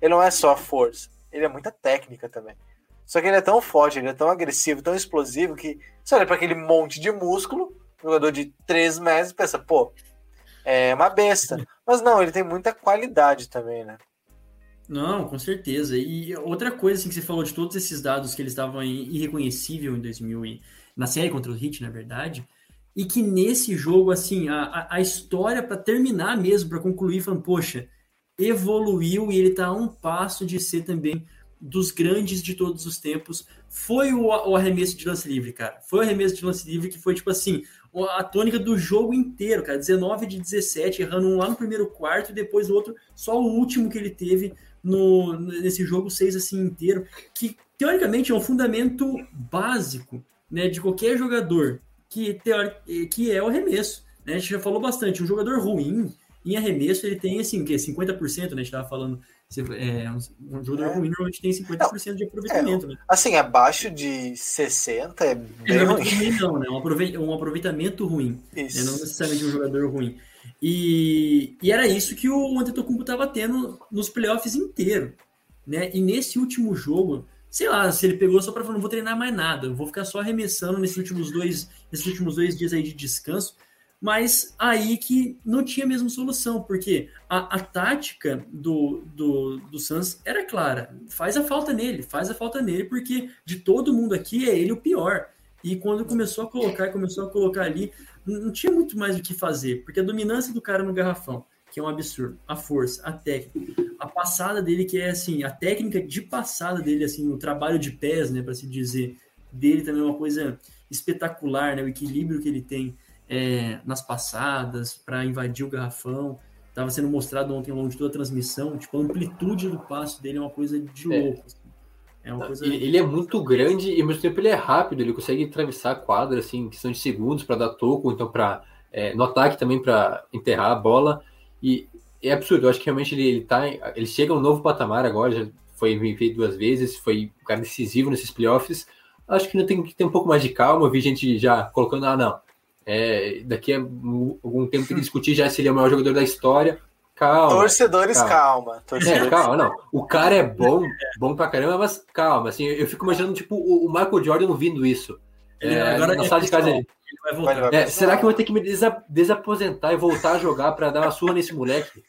Ele não é só força, ele é muita técnica também. Só que ele é tão forte, ele é tão agressivo, tão explosivo que você olha para aquele monte de músculo, jogador de 3 metros, e pensa, pô, é uma besta. Mas não, ele tem muita qualidade também, né? Não, com certeza. E outra coisa assim, que você falou de todos esses dados que eles estavam irreconhecível em 2000 e na série contra o Heat, na verdade, e que nesse jogo assim a, a história para terminar mesmo, para concluir, falando, poxa, evoluiu e ele está a um passo de ser também dos grandes de todos os tempos. Foi o, o, arremesso de lance livre, cara. Foi o arremesso de lance livre que foi, tipo assim, a tônica do jogo inteiro, cara. 19 de 17, errando um lá no primeiro quarto e depois o outro, só o último que ele teve no, nesse jogo 6 assim inteiro, que teoricamente é um fundamento básico né, de qualquer jogador, que, teori, que é o arremesso. Né? A gente já falou bastante, um jogador ruim, em arremesso ele tem assim, que 50%, né? A gente estava falando é, um jogador é. ruim normalmente tem 50% não, de aproveitamento, é, né? Assim, abaixo de 60 é bem não, ruim. ruim. Não, né? Um aproveitamento ruim. Né? Não necessariamente um jogador ruim. E, e era isso que o Antetokounmpo estava tendo nos playoffs inteiro. Né? E nesse último jogo, sei lá, se ele pegou só para falar, não vou treinar mais nada, vou ficar só arremessando nesses últimos dois, nesses últimos dois dias aí de descanso, mas aí que não tinha mesmo solução, porque a, a tática do, do, do Suns era clara, faz a falta nele, faz a falta nele, porque de todo mundo aqui é ele o pior. E quando começou a colocar, começou a colocar ali, não tinha muito mais o que fazer, porque a dominância do cara no garrafão, que é um absurdo, a força, a técnica, a passada dele, que é assim, a técnica de passada dele, assim, o trabalho de pés, né, para se dizer, dele também é uma coisa espetacular, né, o equilíbrio que ele tem é, nas passadas para invadir o garrafão. Estava sendo mostrado ontem ao longo de toda a transmissão, tipo, a amplitude do passo dele é uma coisa de é. louco. Assim. É uma coisa... Ele, ele, é muito grande e ao mesmo tempo ele é rápido, ele consegue atravessar a quadra assim, em questão de segundos para dar toco, então para é, no ataque também para enterrar a bola. E é absurdo. Eu acho que realmente ele, ele, tá, ele chega a um novo patamar agora, já foi MVP duas vezes, foi um cara decisivo nesses playoffs. Acho que ainda tem que ter um pouco mais de calma. Eu vi gente já colocando, ah, não, é, daqui a algum tempo tem que discutir já se ele é o maior jogador da história. Calma. Torcedores, calma. calma. É, Torcedores. É, calma, não. O cara é bom, bom pra caramba, mas calma, assim, eu fico imaginando, tipo, o Michael Jordan ouvindo isso. É, agora de casa ele. Vai voltar. É, será que eu vou ter que me desaposentar e voltar a jogar para dar uma surra nesse moleque?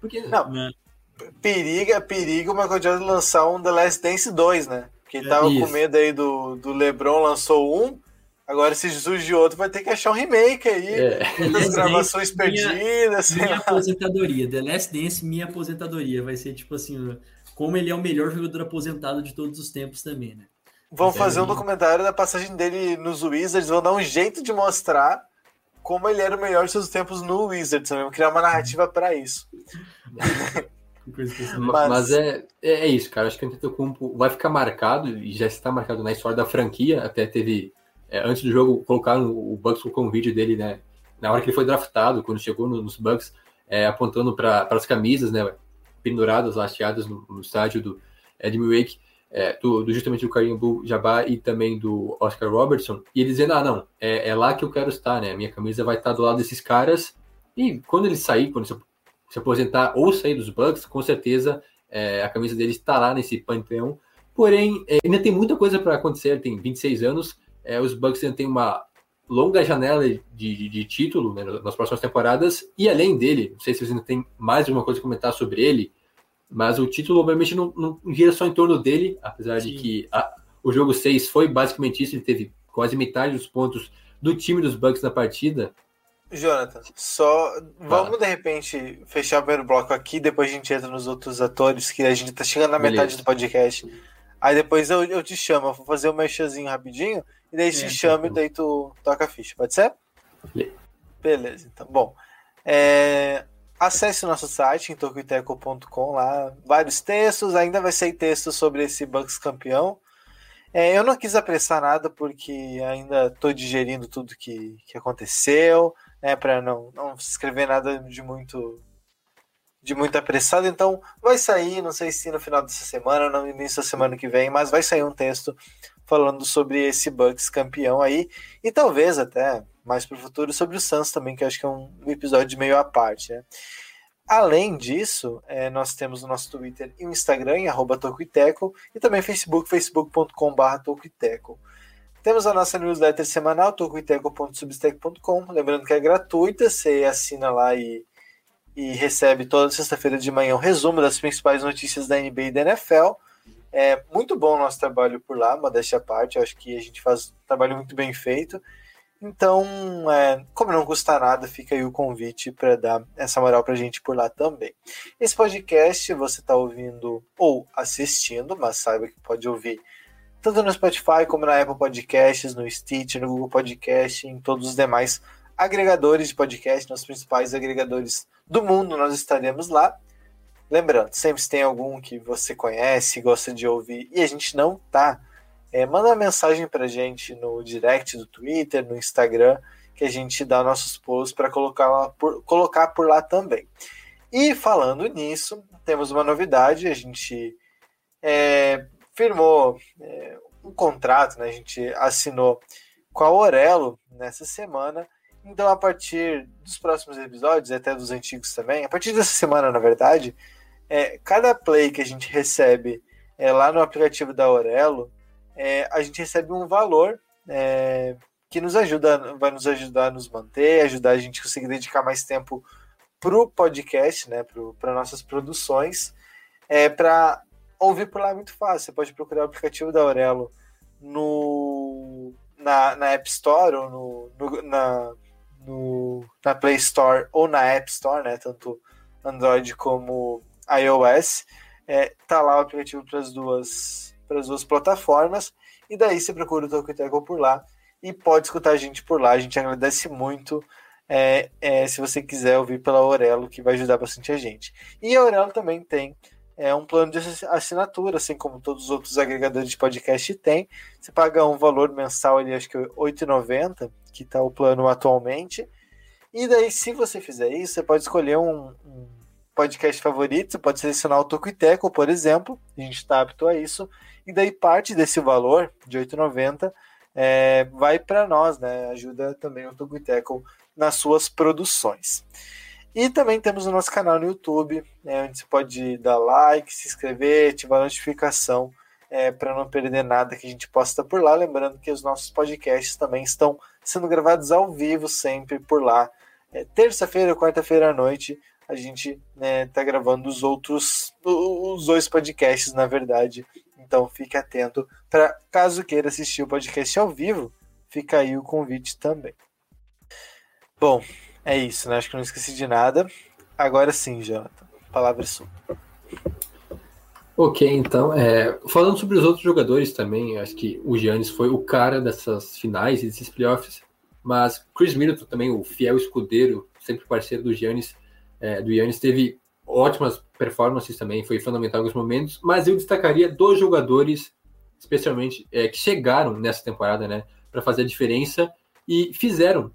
Porque. Não. Né? Periga, periga o Michael Jordan lançar um The Last Dance 2, né? Porque ele tava Isso. com medo aí do, do LeBron lançou um. Agora, se surge outro, vai ter que achar um remake aí. É. Das gravações perdidas. Minha, minha aposentadoria. The Last Dance, minha aposentadoria. Vai ser tipo assim, como ele é o melhor jogador aposentado de todos os tempos também, né? Vão fazer um documentário da passagem dele nos Wizards, vão dar um jeito de mostrar como ele era o melhor de seus tempos no Wizards, vão criar uma narrativa para isso. mas, mas é, é, é isso, cara. Acho que o Antetokounmpo vai ficar marcado e já está marcado na história da franquia. Até teve é, antes do jogo colocaram o Bucks colocou um vídeo dele, né? Na hora que ele foi draftado, quando chegou nos Bucks, é, apontando para as camisas, né? Penduradas, lasteadas no, no estádio do Ed Milwaukee é, do, do, justamente do Karim Jabbar e também do Oscar Robertson, e ele dizendo, ah, não, é, é, lá que eu quero estar, né? A minha camisa vai estar do lado desses caras, e quando ele sair, quando se aposentar ou sair dos Bucks, com certeza é, a camisa dele estará nesse panteão. Porém, é, ainda tem muita coisa para acontecer, ele tem 26 anos, é, os Bucks ainda têm uma longa janela de, de, de título né, nas próximas temporadas, e além dele, não sei se vocês ainda tem mais alguma coisa a comentar sobre ele, mas o título, obviamente, não, não gira só em torno dele, apesar Sim. de que a, o jogo 6 foi basicamente isso, ele teve quase metade dos pontos do time dos Bucks na partida. Jonathan, só vamos de repente fechar o primeiro bloco aqui, depois a gente entra nos outros atores, que a gente tá chegando na metade do podcast. Aí depois eu, eu te chamo, eu vou fazer um mexazinho rapidinho, e daí é, te chamo tá e daí tu toca a ficha, pode ser? Beleza, então. Bom, é, Acesse nosso site, tokuiteco.com, lá vários textos, ainda vai sair texto sobre esse Bucks campeão. É, eu não quis apressar nada porque ainda estou digerindo tudo que, que aconteceu, né, para não, não escrever nada de muito de muito apressado. Então, vai sair, não sei se no final dessa semana ou no início da semana que vem, mas vai sair um texto falando sobre esse Bucks campeão aí e talvez até mais para o futuro sobre o Suns também, que acho que é um episódio meio à parte. Né? Além disso, é, nós temos o nosso Twitter e o Instagram, em e também Facebook, facebook.com.br Tocuiteco. Temos a nossa newsletter semanal, tocuiteco.substack.com, lembrando que é gratuita, você assina lá e, e recebe toda sexta-feira de manhã um resumo das principais notícias da NBA e da NFL. É muito bom o nosso trabalho por lá, modéstia à parte, acho que a gente faz um trabalho muito bem feito. Então, é, como não custa nada, fica aí o convite para dar essa moral para a gente por lá também. Esse podcast você está ouvindo ou assistindo, mas saiba que pode ouvir tanto no Spotify como na Apple Podcasts, no Stitch, no Google Podcast, em todos os demais agregadores de podcast, nos principais agregadores do mundo, nós estaremos lá. Lembrando, sempre tem algum que você conhece, gosta de ouvir e a gente não tá é, manda uma mensagem para gente no direct do Twitter, no Instagram, que a gente dá nossos posts para colocar, por, colocar por lá também. E falando nisso, temos uma novidade, a gente é, firmou é, um contrato, né? A gente assinou com a Orelo nessa semana. Então, a partir dos próximos episódios, até dos antigos também, a partir dessa semana, na verdade, é, cada play que a gente recebe é, lá no aplicativo da Aurelo, é, a gente recebe um valor é, que nos ajuda, vai nos ajudar a nos manter, ajudar a gente a conseguir dedicar mais tempo para o podcast, né, para nossas produções, é, para ouvir por lá é muito fácil. Você pode procurar o aplicativo da Aurelo no, na, na App Store ou no, no, na, no, na Play Store ou na App Store, né, tanto Android como iOS. É, tá lá o aplicativo para as duas, para as duas plataformas. E daí você procura o Tocoteco por lá e pode escutar a gente por lá. A gente agradece muito é, é, se você quiser ouvir pela Aurelo, que vai ajudar bastante a gente. E a Aurelo também tem é, um plano de assinatura, assim como todos os outros agregadores de podcast tem. Você paga um valor mensal ali, acho que R$ 8,90, que está o plano atualmente. E daí, se você fizer isso, você pode escolher um, um podcast favorito, você pode selecionar o Toco e Teco, por exemplo, a gente está apto a isso, e daí parte desse valor de R$ 8,90 é, vai para nós, né? Ajuda também o Togo Tackle nas suas produções. E também temos o nosso canal no YouTube, né, onde você pode dar like, se inscrever, ativar a notificação é, para não perder nada que a gente posta por lá. Lembrando que os nossos podcasts também estão sendo gravados ao vivo sempre por lá. É, Terça-feira, quarta-feira à noite, a gente está né, gravando os outros, os dois podcasts, na verdade, então fique atento para caso queira assistir o podcast ao vivo, fica aí o convite também. Bom, é isso, né? Acho que não esqueci de nada. Agora sim, Jonathan, palavra é sua. Ok, então, é, falando sobre os outros jogadores também, acho que o Giannis foi o cara dessas finais e desses playoffs, mas Chris Middleton também, o fiel escudeiro, sempre parceiro do Giannis, é, do Giannis, teve ótimas performances também, foi fundamental em alguns momentos, mas eu destacaria dois jogadores, especialmente, é, que chegaram nessa temporada, né, para fazer a diferença e fizeram,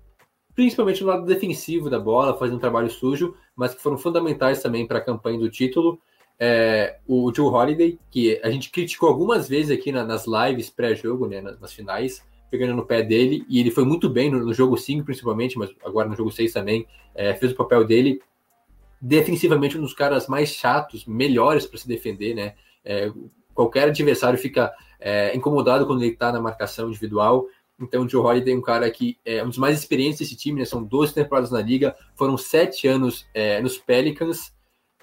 principalmente no lado defensivo da bola, fazendo um trabalho sujo, mas que foram fundamentais também para a campanha do título. É, o Joe Holiday, que a gente criticou algumas vezes aqui na, nas lives pré-jogo, né, nas, nas, finais, pegando no pé dele, e ele foi muito bem no, no jogo 5, principalmente, mas agora no jogo 6 também, é, fez o papel dele defensivamente um dos caras mais chatos, melhores para se defender, né? É, qualquer adversário fica é, incomodado quando ele está na marcação individual. Então, o Joe Holiday é um cara que é um dos mais experientes desse time, né? São 12 temporadas na liga, foram sete anos é, nos Pelicans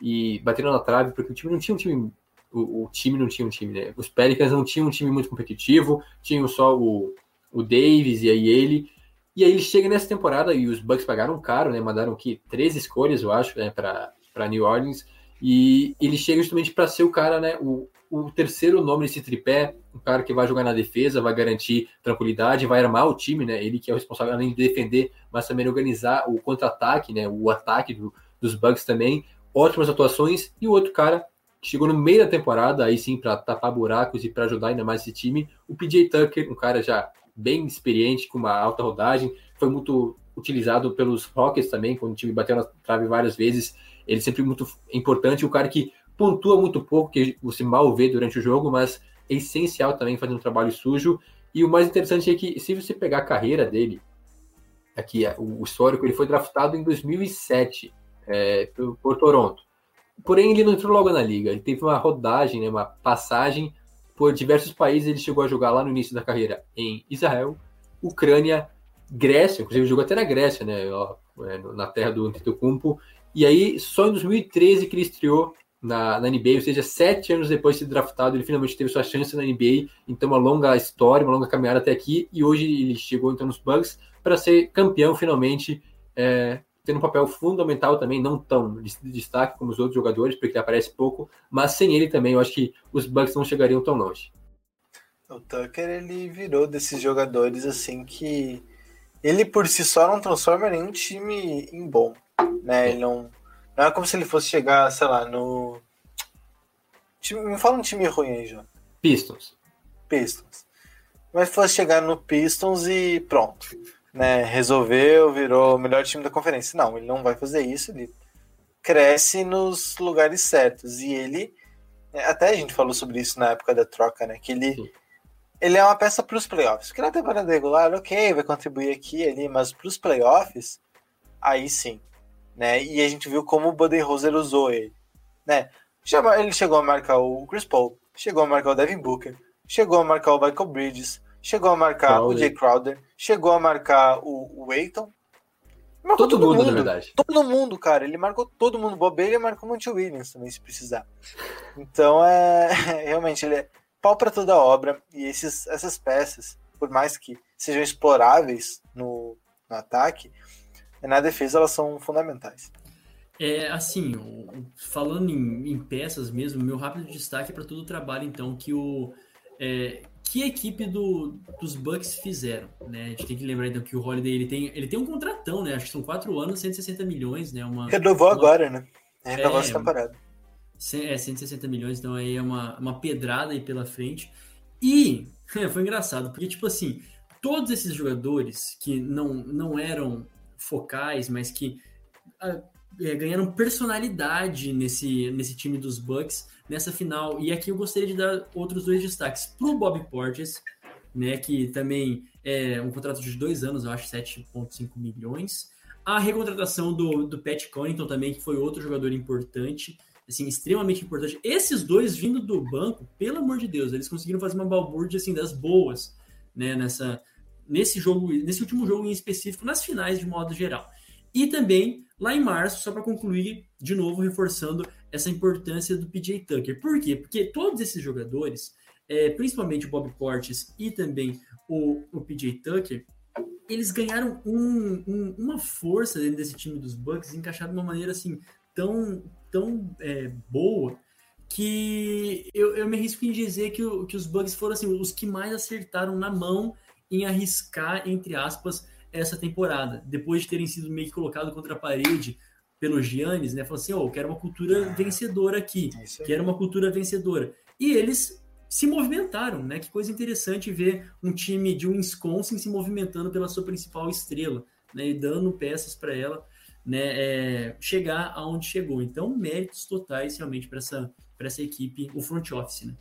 e bateram na trave, porque o time não tinha um time. O, o, time não tinha um time, né? Os Pelicans não tinham um time muito competitivo, tinham só o, o Davis e aí ele. E aí ele chega nessa temporada e os Bucks pagaram caro, né? Mandaram aqui três escolhas, eu acho, né, para New Orleans. E ele chega justamente para ser o cara, né? O, o terceiro nome desse tripé, o cara que vai jogar na defesa, vai garantir tranquilidade, vai armar o time, né? Ele que é o responsável além de defender, mas também organizar o contra-ataque, né? O ataque do, dos Bucks também. Ótimas atuações. E o outro cara que chegou no meio da temporada, aí sim, para tapar buracos e para ajudar ainda mais esse time, o PJ Tucker, um cara já bem experiente, com uma alta rodagem, foi muito utilizado pelos Rockets também, quando o time bateu na trave várias vezes. Ele sempre muito importante, o cara que pontua muito pouco, que você mal vê durante o jogo, mas é essencial também fazer um trabalho sujo. E o mais interessante é que, se você pegar a carreira dele, aqui o histórico, ele foi draftado em 2007 é, por, por Toronto. Porém, ele não entrou logo na liga. Ele teve uma rodagem, né, uma passagem por diversos países. Ele chegou a jogar lá no início da carreira em Israel, Ucrânia, Grécia, inclusive jogou até na Grécia, né, é, na terra do Antetokounmpo. E aí, só em 2013 que ele estreou na, na, NBA, ou seja, sete anos depois de ser draftado, ele finalmente teve sua chance na NBA. Então, uma longa história, uma longa caminhada até aqui. E hoje ele chegou então nos Bucks para ser campeão finalmente, é, tendo um papel fundamental também, não tão de destaque como os outros jogadores, porque ele aparece pouco, mas sem ele também eu acho que os Bucks não chegariam tão longe. O Tucker ele virou desses jogadores assim que ele por si só não transforma nenhum time em bom, né? Ele não não é como se ele fosse chegar, sei lá, no me fala um time ruim aí, João. Pistons. Pistons. Mas fosse chegar no Pistons e pronto né, resolveu, virou o melhor time da conferência. Não, ele não vai fazer isso. Ele cresce nos lugares certos. E ele, até a gente falou sobre isso na época da troca, né? Que ele, ele é uma peça para os playoffs. Porque na temporada regular, ok, vai contribuir aqui e ali, mas para os playoffs, aí sim. Né? E a gente viu como o Budenholzer usou ele. Né? Ele chegou a marcar o Chris Paul, chegou a marcar o Devin Booker, chegou a marcar o Michael Bridges, chegou a marcar Crowder. o Jay Crowder, chegou a marcar o, o Aiton. Todo, todo, mundo, na verdade. Todo mundo, cara. Ele marcou todo mundo. Bobeira e marcou o Monte Williams também, se precisar. Então, é realmente, ele é pau para toda a obra. E esses, essas peças, por mais que sejam exploráveis no, no ataque, na defesa elas são fundamentais. É assim, falando em, em peças mesmo, meu rápido destaque é para todo o trabalho então que o é, que a equipe do, dos Bucks fizeram, né? A gente tem que lembrar então que o Holiday ele tem, ele tem um contratão, né? Acho que são quatro anos, 160 milhões, né? Uma, Renovou uma, agora, né? Renovou é, essa temporada. É, 160 milhões, então aí é uma, uma pedrada aí pela frente. E foi engraçado, porque, tipo assim, todos esses jogadores que não, não eram focais, mas que é, ganharam personalidade nesse, nesse time dos Bucks nessa final. E aqui eu gostaria de dar outros dois destaques para o Bob Portes, né, que também é um contrato de dois anos, eu acho 7,5 milhões. A recontratação do, do Pat Connaughton também, que foi outro jogador importante, assim, extremamente importante. Esses dois vindo do banco, pelo amor de Deus, eles conseguiram fazer uma balbúrdia assim das boas, né, nessa nesse jogo, nesse último jogo em específico, nas finais de modo geral. E também lá em março, só para concluir, de novo reforçando essa importância do PJ Tucker. Por quê? Porque todos esses jogadores, é, principalmente o Bob Portes e também o, o PJ Tucker, eles ganharam um, um, uma força dentro desse time dos Bucks, encaixado de uma maneira assim tão, tão é, boa que eu, eu me arrisco em dizer que, que os Bucks foram assim, os que mais acertaram na mão em arriscar, entre aspas, essa temporada. Depois de terem sido meio que colocado contra a parede pelo Giannis, né? Falou assim: oh, eu quero uma cultura vencedora aqui, é quero uma cultura vencedora. E eles se movimentaram, né? Que coisa interessante ver um time de Wisconsin se movimentando pela sua principal estrela, né? E dando peças para ela, né? É, chegar aonde chegou. Então, méritos totais realmente para essa, essa equipe, o front office, né?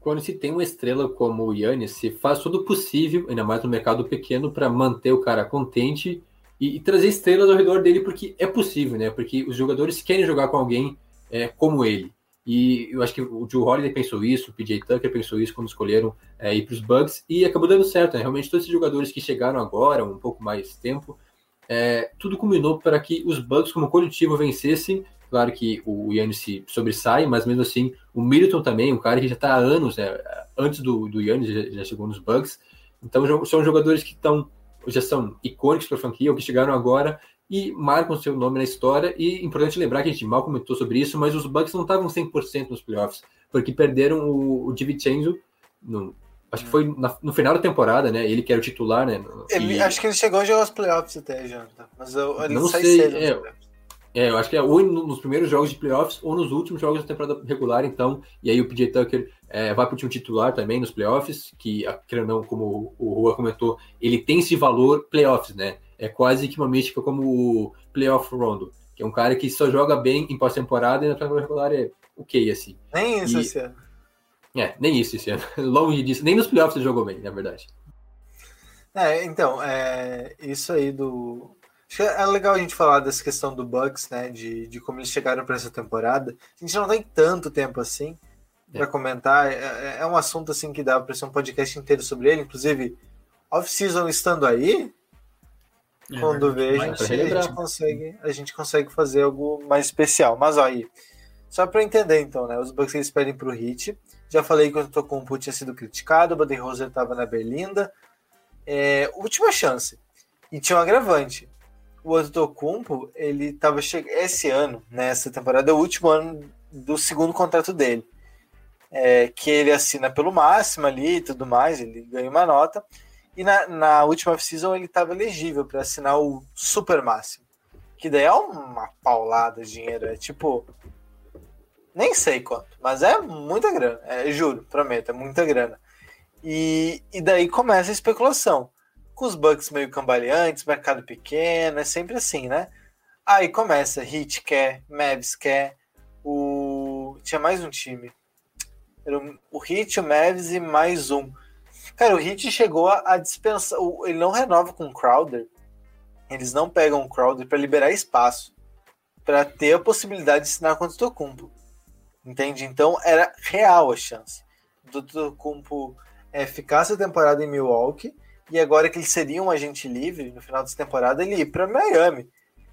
Quando se tem uma estrela como o Yannis, se faz tudo possível, ainda mais no mercado pequeno, para manter o cara contente e, e, trazer estrelas ao redor dele, porque é possível, né? Porque os jogadores querem jogar com alguém é, como ele. E eu acho que o Joe Holiday pensou isso, o PJ Tucker pensou isso quando escolheram é, ir para os Bucks, e acabou dando certo, né? Realmente, todos esses jogadores que chegaram agora, um pouco mais tempo, é, tudo culminou para que os Bucks, como coletivo, vencessem Claro que o Yannis se sobressai, mas mesmo assim, o Middleton também, um cara que já está há anos, né, antes do, do Yannis, já, já, chegou nos Bucks. Então são jogadores que estão já são icônicos para a franquia, ou que chegaram agora e marcam seu nome na história. E importante lembrar que a gente mal comentou sobre isso, mas os Bucks não estavam 100% nos playoffs, porque perderam o, o DiVincenzo no, Acho que foi na, no final da temporada, né? Ele que era o titular, né? Ele, e... Acho que ele chegou a jogar os playoffs até, já. Mas eu, ele não sei. Cedo, é, é, eu acho que é ou nos primeiros jogos de playoffs ou nos últimos jogos da temporada regular, então. E aí o PJ Tucker é, vai para o time titular também nos playoffs, que, querendo não, como o Rua comentou, ele tem esse valor playoffs, né? É quase que uma mística como o playoff Rondo, que é um cara que só joga bem em pós-temporada e na temporada regular é ok, assim. Nem isso e, esse ano. É, nem isso esse ano. Longe disso. Nem nos playoffs ele jogou bem, na verdade. É, então, é, isso aí do, é legal a gente falar dessa questão do Bucks, né? De, de como eles chegaram para essa temporada. A gente não tem tanto tempo assim para é. comentar. É, é, é, um assunto assim que dá para ser um podcast inteiro sobre ele. Inclusive, off-season estando aí, é, quando vê, a gente, a gente, consegue, a gente consegue fazer algo mais especial. Mas ó, aí, só para entender então, né? Os Bucks eles pedem para o Hit. Já falei que o Tokumpo tinha sido criticado, o Baden Roser estava na Berlinda. É, última chance. E tinha um agravante o Antetokounmpo, ele estava chegando esse ano, nessa temporada, é o último ano do segundo contrato dele, é, que ele assina pelo máximo ali e tudo mais, ele ganha uma nota, e na, na última off-season ele estava elegível para assinar o super máximo, que daí é uma paulada de dinheiro, é tipo, nem sei quanto, mas é muita grana, é, juro, prometo, é muita grana. E, e daí começa a especulação com os Bucks meio cambaleantes, mercado pequeno, é sempre assim, né? Aí começa, Heat quer, Mavs quer, o... tinha mais um time. Era o Heat, o Mavs e mais um. Cara, o Heat chegou a, dispensar. Ele não renova com o Crowder. Eles não pegam o Crowder para liberar espaço. para ter a possibilidade de ensinar contra o Tocumpo. Entende? Então era real a chance do Tocumpo é, ficar essa temporada em Milwaukee e agora que ele seria um agente livre no final dessa temporada, ele ir para Miami.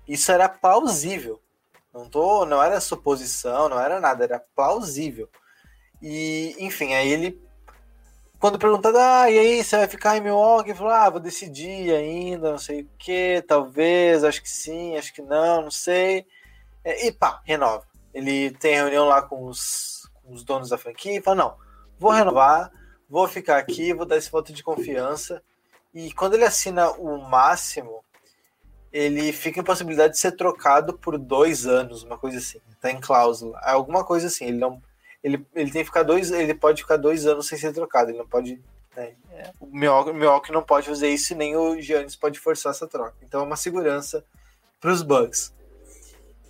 Isso era plausível. Não, tô, não era suposição, não era nada, era plausível. E, enfim, aí ele. Quando perguntado, ah, e aí, você vai ficar em Milwaukee? Ele falou, ah, vou decidir ainda, não sei o que, talvez, acho que sim, acho que não, não sei. E pá, renova. Ele tem reunião lá com os, com os donos da franquia e fala, não, vou renovar, vou ficar aqui, vou dar esse voto de confiança. E quando ele assina o máximo, ele fica em possibilidade de ser trocado por dois anos, uma coisa assim. Tá em cláusula. É alguma coisa assim. Ele não. Ele, ele tem que ficar dois. Ele pode ficar dois anos sem ser trocado. Ele não pode. Né, o Milwaukee não pode fazer isso e nem o Giannis pode forçar essa troca. Então é uma segurança para os Bucks.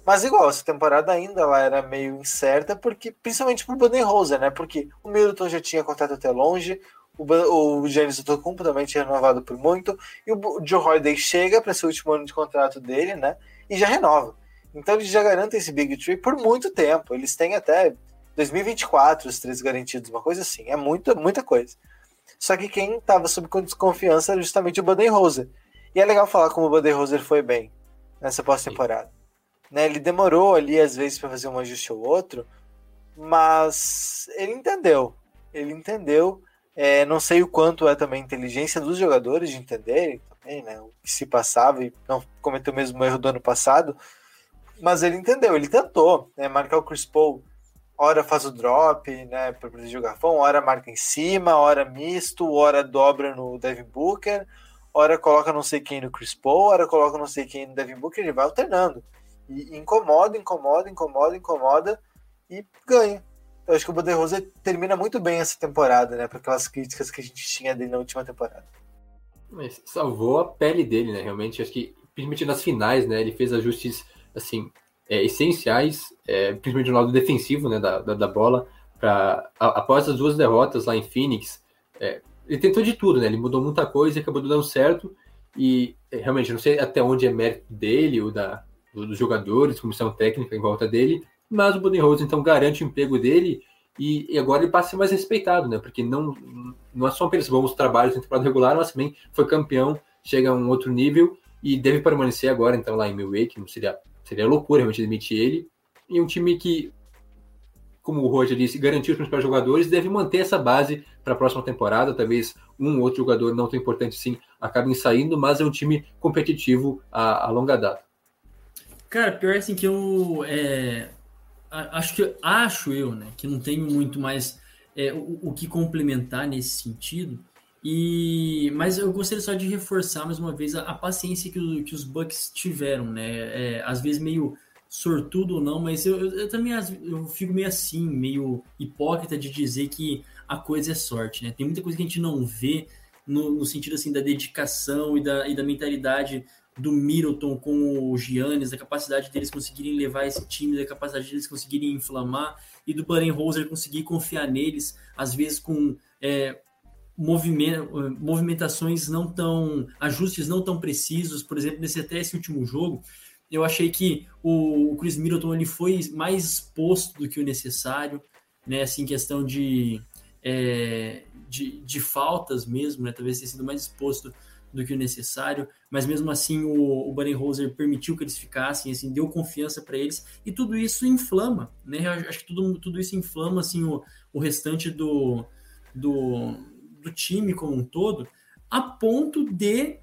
Mas igual, essa temporada ainda ela era meio incerta, porque principalmente pro Budenholzer, né? Porque o Middleton já tinha contrato até longe, o, o Giannis Antetokounmpo também tinha renovado por muito, e o Joe Holiday chega para ser o último ano de contrato dele, né? E já renova. Então eles já garantem esse Big Tree por muito tempo. Eles têm até 2024 os três garantidos, uma coisa assim. É muita, muita coisa. Só que quem estava sob desconfiança era justamente o Budenholzer. E é legal falar como o Budenholzer foi bem nessa pós-temporada. Né, ele demorou ali, às vezes, para fazer um ajuste ou outro, mas ele entendeu. Ele entendeu é, não sei o quanto é também a inteligência dos jogadores de entenderem também, né? O que se passava e não cometeu o mesmo erro do ano passado. Mas ele entendeu, ele tentou, né? Marcar o Chris Paul, hora faz o drop, né? Para proteger o garfão, hora marca em cima, hora misto, hora dobra no Devin Booker, hora coloca não sei quem no Chris Paul, hora coloca não sei quem no Devin Booker, ele vai alternando. E incomoda, incomoda, incomoda, incomoda e ganha. Eu acho que o Budenholzer termina muito bem essa temporada, né? Para aquelas críticas que a gente tinha dele na última temporada. Mas salvou a pele dele, né? Realmente, acho que, principalmente nas finais, né? Ele fez ajustes, assim, é, essenciais, é, principalmente no lado defensivo, né? Da, da, da bola. Pra, a, após as duas derrotas lá em Phoenix, é, ele tentou de tudo, né? Ele mudou muita coisa e acabou dando certo. E é, realmente, não sei até onde é mérito dele ou da, dos jogadores, comissão técnica em volta dele, mas o Budenholzer então garante o emprego dele e, e, agora ele passa a ser mais respeitado, né? Porque não, não é só pelos bons trabalhos em temporada regular, mas também foi campeão, chega a um outro nível e deve permanecer agora então lá em Milwaukee, não seria seria loucura realmente demitir ele. E um time que, como o Roger disse, garantiu os principais jogadores, deve manter essa base para a próxima temporada. Talvez um ou outro jogador não tão importante sim acabem saindo, mas é um time competitivo a, a longa data. Cara, pior é assim que eu é, acho que acho eu, né, que não tenho muito mais é, o, o, que complementar nesse sentido. E mas eu gostaria só de reforçar mais uma vez a, a paciência que, o, que, os Bucks tiveram, né? É, às vezes meio sortudo ou não, mas eu, eu, eu, também eu fico meio assim, meio hipócrita de dizer que a coisa é sorte, né? Tem muita coisa que a gente não vê no, no sentido assim da dedicação e da, e da mentalidade do Middleton com o Giannis, da capacidade deles conseguirem levar esse time, da capacidade deles conseguirem inflamar e do Budenholzer conseguir confiar neles, às vezes com é, movimentações não tão, ajustes não tão precisos, por exemplo, nesse até esse último jogo, eu achei que o, Chris Middleton ele foi mais exposto do que o necessário, né, assim, questão de, é, de, de faltas mesmo, né, talvez tenha sido mais exposto do que o necessário, mas mesmo assim o, o Budenholzer permitiu que eles ficassem, assim, deu confiança para eles, e tudo isso inflama, né? Acho que tudo, tudo isso inflama assim, o, o restante do, do, do time como um todo, a ponto de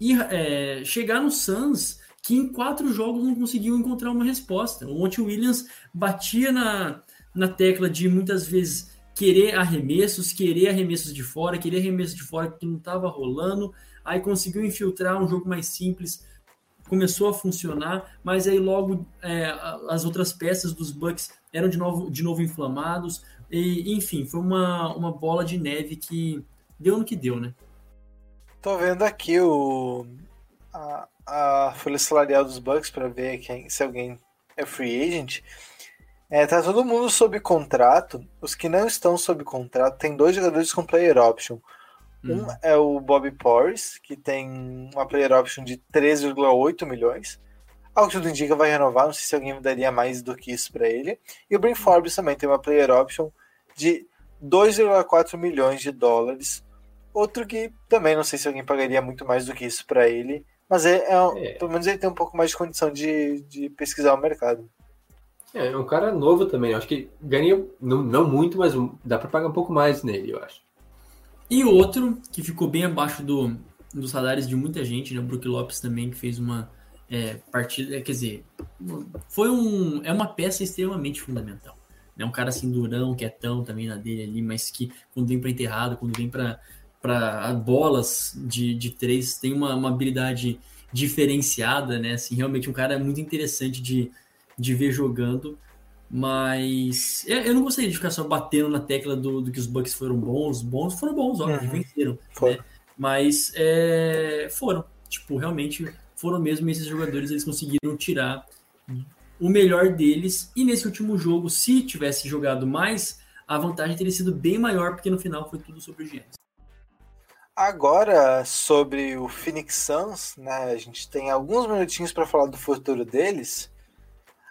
ir, é, chegar no Suns, que em quatro jogos não conseguiu encontrar uma resposta. O Monte Williams batia na, na tecla de muitas vezes querer arremessos, querer arremessos de fora, querer arremessos de fora que não estava rolando, aí conseguiu infiltrar um jogo mais simples, começou a funcionar, mas aí logo é, as outras peças dos Bucks eram de novo, de novo inflamados, e enfim, foi uma, uma bola de neve que deu no que deu, né? Tô vendo aqui o, a, a folha salarial dos Bucks para ver quem, se alguém é free agent. É, tá todo mundo sob contrato. Os que não estão sob contrato, tem dois jogadores com player option. Um hum. é o Bobby Porris, que tem uma player option de 13,8 milhões. Algo que tudo indica vai renovar, não sei se alguém daria mais do que isso para ele. E o Brin Forbes também tem uma player option de 2,4 milhões de dólares. Outro que também não sei se alguém pagaria muito mais do que isso para ele. Mas é, é, é, pelo menos ele tem um pouco mais de condição de, de pesquisar o mercado. É, é um cara novo também. Acho que ganha não, não muito, mas dá para pagar um pouco mais nele, eu acho. E outro que ficou bem abaixo do, dos salários de muita gente, né? O Brook Lopes também, que fez uma é, partida. Quer dizer, foi um, é uma peça extremamente fundamental. É um cara assim durão, quietão também na dele ali, mas que quando vem para enterrado, quando vem para para bolas de, de três, tem uma, uma habilidade diferenciada, né? Assim, realmente um cara muito interessante de, de ver jogando. Mas eu não gostaria de ficar só batendo na tecla do, do que os Bucks foram bons. Bons foram bons, óbvio, uhum. venceram. Né? Mas é, foram. Tipo, realmente foram mesmo esses jogadores, eles conseguiram tirar o melhor deles. E nesse último jogo, se tivesse jogado mais, a vantagem teria sido bem maior, porque no final foi tudo sobre o Giannis. Agora, sobre o Phoenix Suns, né, a gente tem alguns minutinhos para falar do futuro deles.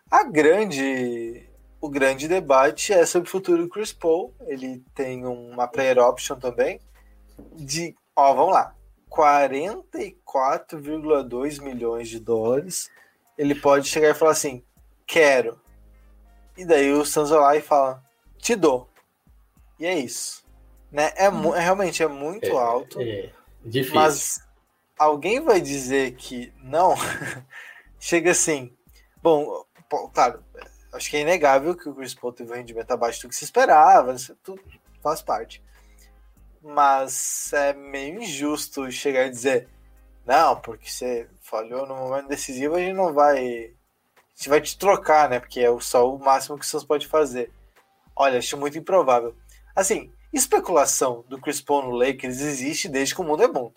A grande, o grande debate é sobre o futuro do Chris Paul. Ele tem uma player option também de, ó, vamos lá, 44,2 milhões de dólares. Ele pode chegar e falar assim: quero. E daí o Suns vai lá e fala: te dou. E é isso. Né? É, hum. é realmente é muito é, alto. É, difícil. Mas alguém vai dizer que não. Chega assim. Bom, claro, acho que é inegável que o Chris Paul teve um rendimento abaixo do que se esperava, tudo faz parte. Mas é meio injusto chegar e dizer, não, porque você falhou no momento decisivo, a gente não vai. A gente vai te trocar, né? Porque é só o máximo que Suns pode fazer. Olha, acho muito improvável. Assim, especulação do Chris Paul no Lakers existe desde que o mundo é mundo.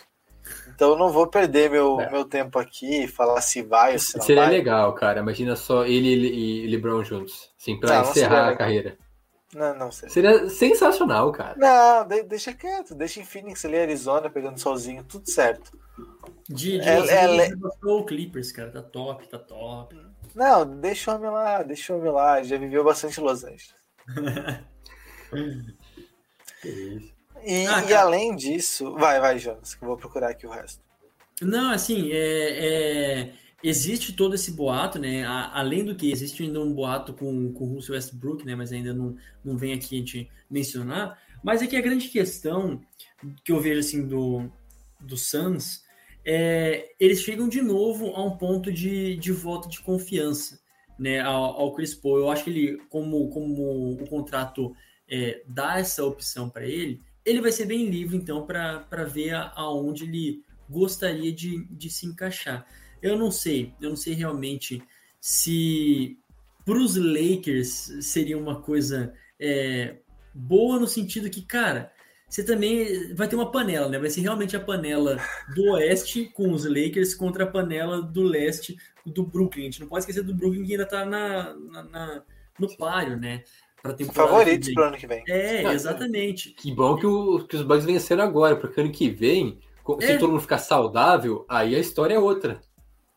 Então eu não vou perder meu, é. meu tempo aqui e falar se vai ou se não Seria vai. legal, cara. Imagina só ele e LeBron juntos. Assim, pra não, encerrar não a carreira. Não, não seria. Seria sensacional, cara. Não, de, deixa quieto. Deixa em Phoenix ali, Arizona, pegando sozinho. Tudo certo. De, de é, é, é, o Clippers, cara. Tá top, tá top. Não, deixa o homem lá. Deixa o homem lá. Já viveu bastante em Los Angeles. E, ah, e além disso, vai, vai, Jonas, que eu vou procurar aqui o resto. Não, assim, é, é, existe todo esse boato, né? A, além do que existe ainda um boato com, com o Russell Westbrook, né? Mas ainda não, não vem aqui a gente mencionar. Mas é que a grande questão que eu vejo assim do, do Suns é eles chegam de novo a um ponto de, de voto de confiança, né? Ao, ao Chris Paul. Eu acho que ele, como, como o contrato é, dá essa opção para ele, ele vai ser bem livre, então, para ver aonde ele gostaria de, de se encaixar. Eu não sei, eu não sei realmente se para os Lakers seria uma coisa é, boa no sentido que, cara, você também vai ter uma panela, né? Vai ser realmente a panela do Oeste com os Lakers contra a panela do Leste do Brooklyn. A gente não pode esquecer do Brooklyn que ainda tá na, na, na no páreo, né? Para temporada. Favoritos para ano que vem. É, exatamente. Que bom que, o, que os Bucks venceram agora, porque ano que vem, se é. todo mundo ficar saudável, aí a história é outra.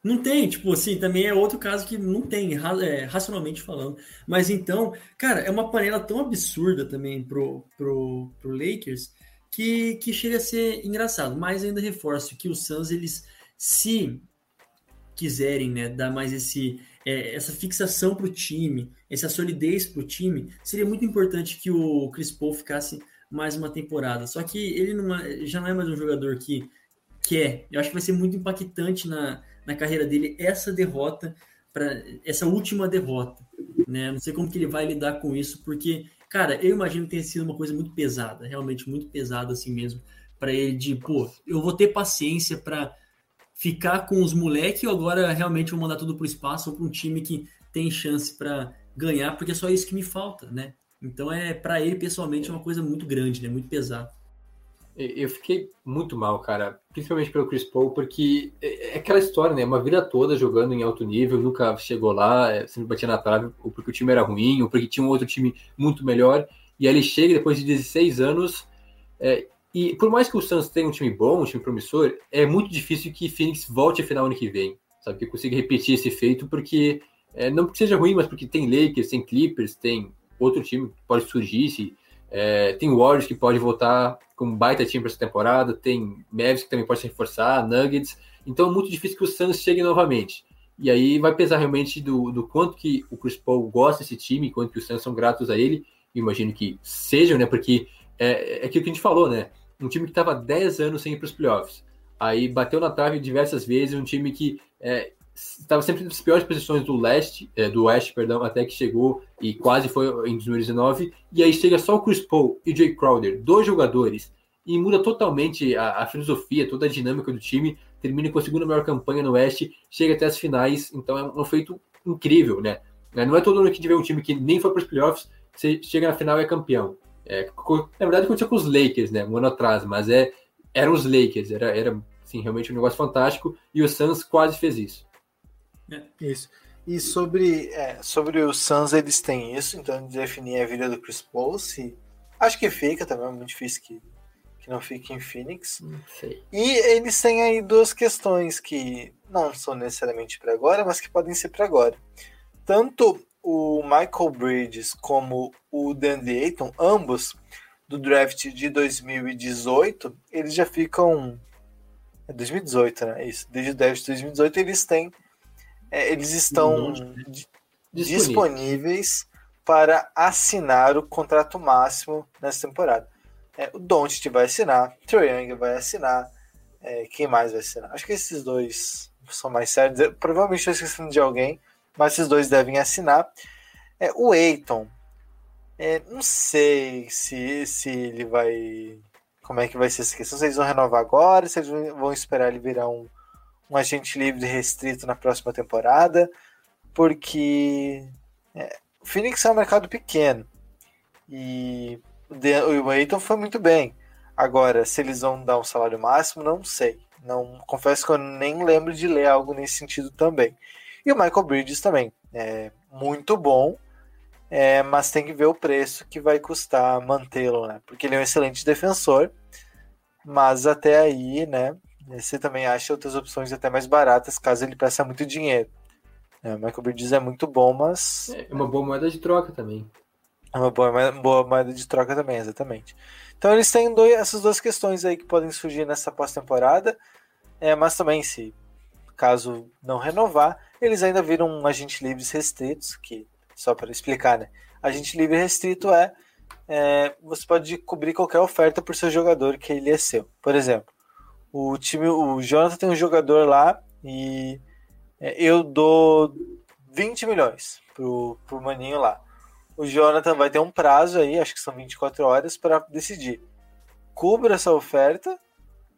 Não tem, tipo assim, também é outro caso que não tem, é, racionalmente falando. Mas então, cara, é uma panela tão absurda também pro, pro, pro Lakers que, que chega a ser engraçado. Mas ainda reforço que os Suns, eles, se quiserem, né, dar mais esse, é, essa fixação para o time, essa solidez para o time, seria muito importante que o Chris Paul ficasse mais uma temporada. Só que ele é, já não é mais um jogador que quer. Eu acho que vai ser muito impactante na, na carreira dele essa derrota, para essa última derrota. Né? Não sei como que ele vai lidar com isso, porque, cara, eu imagino que tenha sido uma coisa muito pesada, realmente muito pesada assim mesmo, para ele de, pô, eu vou ter paciência para ficar com os moleques ou agora realmente vou mandar tudo para o espaço ou para um time que tem chance para ganhar, porque é só isso que me falta, né? Então é para ele pessoalmente é uma coisa muito grande, né? Muito pesado. Eu fiquei muito mal, cara, principalmente pelo Chris Paul, porque é, é aquela história, né? Uma vida toda jogando em alto nível, nunca chegou lá, é, sempre batia na trave, ou porque o time era ruim, ou porque tinha um outro time muito melhor. E aí ele chega depois de 16 anos. É, e por mais que o Suns tenha um time bom, um time promissor, é muito difícil que Phoenix volte a final ano que vem, sabe? Que consiga repetir esse feito, porque é, não porque seja ruim, mas porque tem Lakers, tem Clippers, tem outro time que pode surgir, se, é, tem Warriors que pode voltar com um baita time para essa temporada, tem Mavis que também pode se reforçar, Nuggets. Então é muito difícil que o Suns chegue novamente. E aí vai pesar realmente do, do quanto que o Chris Paul gosta desse time, quanto que os Suns são gratos a ele. imagino que sejam, né? Porque é, é aquilo que a gente falou, né? Um time que estava 10 anos sem ir para os playoffs. Aí bateu na trave diversas vezes, um time que é, estava sempre nas piores posições do leste, é, do oeste, perdão, até que chegou e quase foi em 2019. E aí chega só o Chris Paul e o Jay Crowder, dois jogadores, e muda totalmente a, a, filosofia, toda a dinâmica do time. Termina com a segunda melhor campanha no oeste, chega até as finais, então é um feito incrível, né? Não é todo ano que tiver um time que nem foi para os playoffs, você chega na final e é campeão. É, na verdade, aconteceu com os Lakers, né? Um ano atrás, mas é, eram os Lakers, era, era assim, realmente um negócio fantástico, e o Suns quase fez isso. É. Isso. E sobre, é, sobre os Suns, eles têm isso, então definir a vida do Chris Paul, se... acho que fica também, é muito difícil que, que não fique em Phoenix. E eles têm aí duas questões que não são necessariamente para agora, mas que podem ser para agora. Tanto o Michael Bridges como o Dandy Ayton, ambos do draft de 2018, eles já ficam. É 2018, né? Isso. Desde o draft de 2018, eles têm é, eles estão disponíveis para assinar o contrato máximo nessa temporada. É, o Doncic vai assinar, Trae Young vai assinar, é, quem mais vai assinar? Acho que esses dois são mais sérios. Eu, provavelmente estou esquecendo de alguém, mas esses dois devem assinar. É, o Eiton, é, não sei se, se ele vai. Como é que vai ser essa questão? Se eles vão renovar agora, se eles vão esperar ele virar um um agente livre restrito na próxima temporada, porque é, o Phoenix é um mercado pequeno e o Wayton foi muito bem. Agora, se eles vão dar um salário máximo, não sei. Não confesso que eu nem lembro de ler algo nesse sentido também. E o Michael Bridges também é muito bom, é, mas tem que ver o preço que vai custar mantê-lo, né? Porque ele é um excelente defensor, mas até aí, né? Você também acha outras opções até mais baratas, caso ele peça muito dinheiro. É, o Michael Bridges é muito bom, mas. É uma boa moeda de troca também. É uma boa, boa moeda de troca também, exatamente. Então eles têm dois, essas duas questões aí que podem surgir nessa pós-temporada. É, mas também, se caso não renovar, eles ainda viram um agente livres restritos, que, só para explicar, né? Agente livre restrito é, é, você pode cobrir qualquer oferta por seu jogador que ele é seu. Por exemplo, o time, o Jonathan tem um jogador lá e é, eu dou 20 milhões pro, pro maninho lá. O Jonathan vai ter um prazo aí, acho que são 24 horas, para decidir. Cubra essa oferta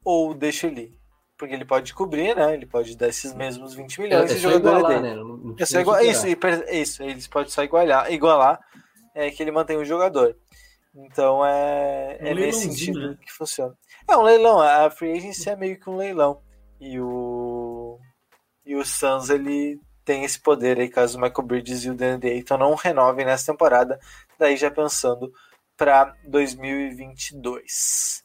ou deixa ele. Porque ele pode cobrir, né? Ele pode dar esses mesmos 20 milhões é, é e o jogador igualar, é dele. Né? Não, não é igual, isso, isso, eles podem só igualar, igualar é, que ele mantém o jogador. Então é, é, é nesse sentido né? que funciona. É um leilão, a free agency é meio que um leilão. E o e o Suns ele tem esse poder aí caso o Michael Bridges e o Dan Dayton não renovem nessa temporada, daí já pensando para 2022.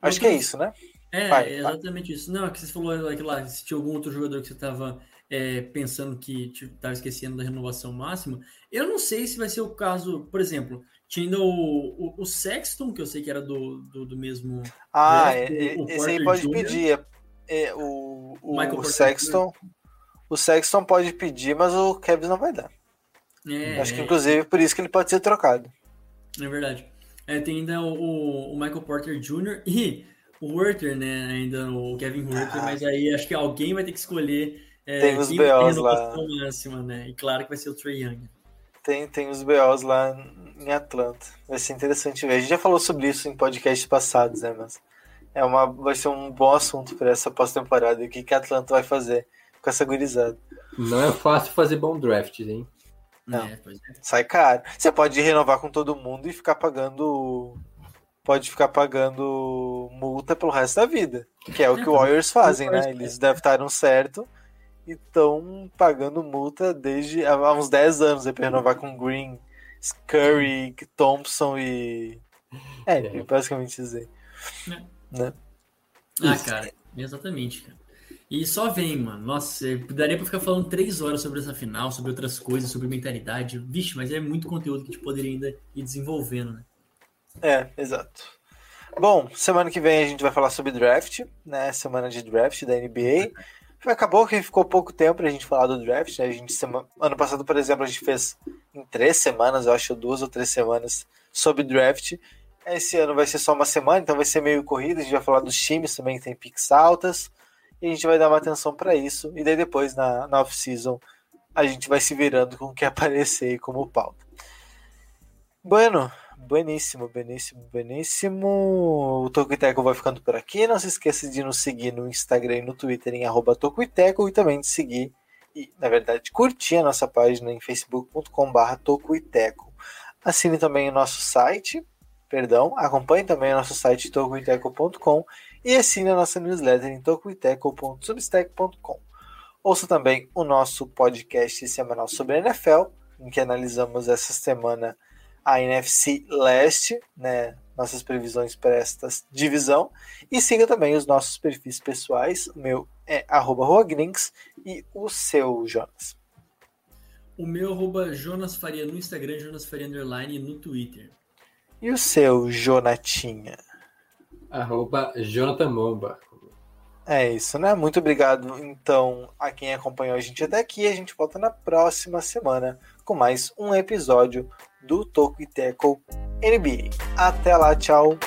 Acho que é isso, né? É, vai, exatamente vai. isso. Não, é que você falou lá, se tinha algum outro jogador que você estava é, pensando que estava esquecendo da renovação máxima. Eu não sei se vai ser o caso, por exemplo, tinha o, o, o, Sexton, que eu sei que era do, do, do mesmo. Ah, é, o, esse aí pode pedir. É, é, o, o, o Sexton. O Sexton pode pedir, mas o Kevin não vai dar. É, Acho que, inclusive, por isso que ele pode ser trocado. É verdade. É, tem ainda o, o Michael Porter Jr. e o Werther, né? Ainda o Kevin Werther, ah. mas aí acho que alguém vai ter que escolher. É, tem os BOs lá. Máxima, né? E claro que vai ser o Trey Young. Tem, tem os BOs lá em Atlanta. Vai ser interessante ver. A gente já falou sobre isso em podcasts passados, né? Mas é uma, vai ser um bom assunto para essa pós-temporada. O que, que a Atlanta vai fazer com essa gurizada. Não é fácil fazer bom draft, hein? Não. É, é. Sai caro. Você pode renovar com todo mundo e ficar pagando pode ficar pagando multa pelo resto da vida. Que é o que o Warriors fazem, né? Eles deve estar no certo e estão pagando multa desde há uns 10 anos aí pra renovar com Green, Curry, Thompson e. É, É. basicamente dizer. É. Né? Ah, Isso. cara, exatamente, cara. E só vem, mano. Nossa, eu daria pra ficar falando três horas sobre essa final, sobre outras coisas, sobre mentalidade. Vixe, mas é muito conteúdo que a gente poderia ainda ir desenvolvendo, né? É, exato. Bom, semana que vem a gente vai falar sobre draft, né? Semana de draft da NBA. Acabou que ficou pouco tempo pra gente falar do draft, né? A gente, sema- Ano passado, por exemplo, a gente fez em três semanas, eu acho, duas ou três semanas sobre draft. Esse ano vai ser só uma semana, então vai ser meio corrida. A gente vai falar dos times também que tem picks altas. E a gente vai dar uma atenção pra isso. E daí depois, na, na off-season, a gente vai se virando com o que aparecer como pauta. Bueno, Bueníssimo, beníssimo, beníssimo. O Toco e Teco vai ficando por aqui. Não se esqueça de nos seguir no Instagram e no Twitter em arroba Toco e também de seguir e, na verdade, curtir a nossa página em facebook.com.br Toco e Teco. Assine também o nosso site, perdão, acompanhe também o nosso site tocoiteco.com e assine a nossa newsletter em tocoiteco.substack.com. Ouça também o nosso podcast semanal sobre a NFL, em que analisamos essa semana a NFC Leste, né, nossas previsões para esta divisão. E siga também os nossos perfis pessoais. O meu é arroba e o seu, Jonas. O meu arroba Jonas Faria no Instagram, Jonas Faria Underline no Twitter. E o seu, Jonatinha? Arroba Jonathan Momba. É isso, né? Muito obrigado, então, a quem acompanhou a gente até aqui. A gente volta na próxima semana com mais um episódio do Toco e Teco NBA. Até lá, tchau!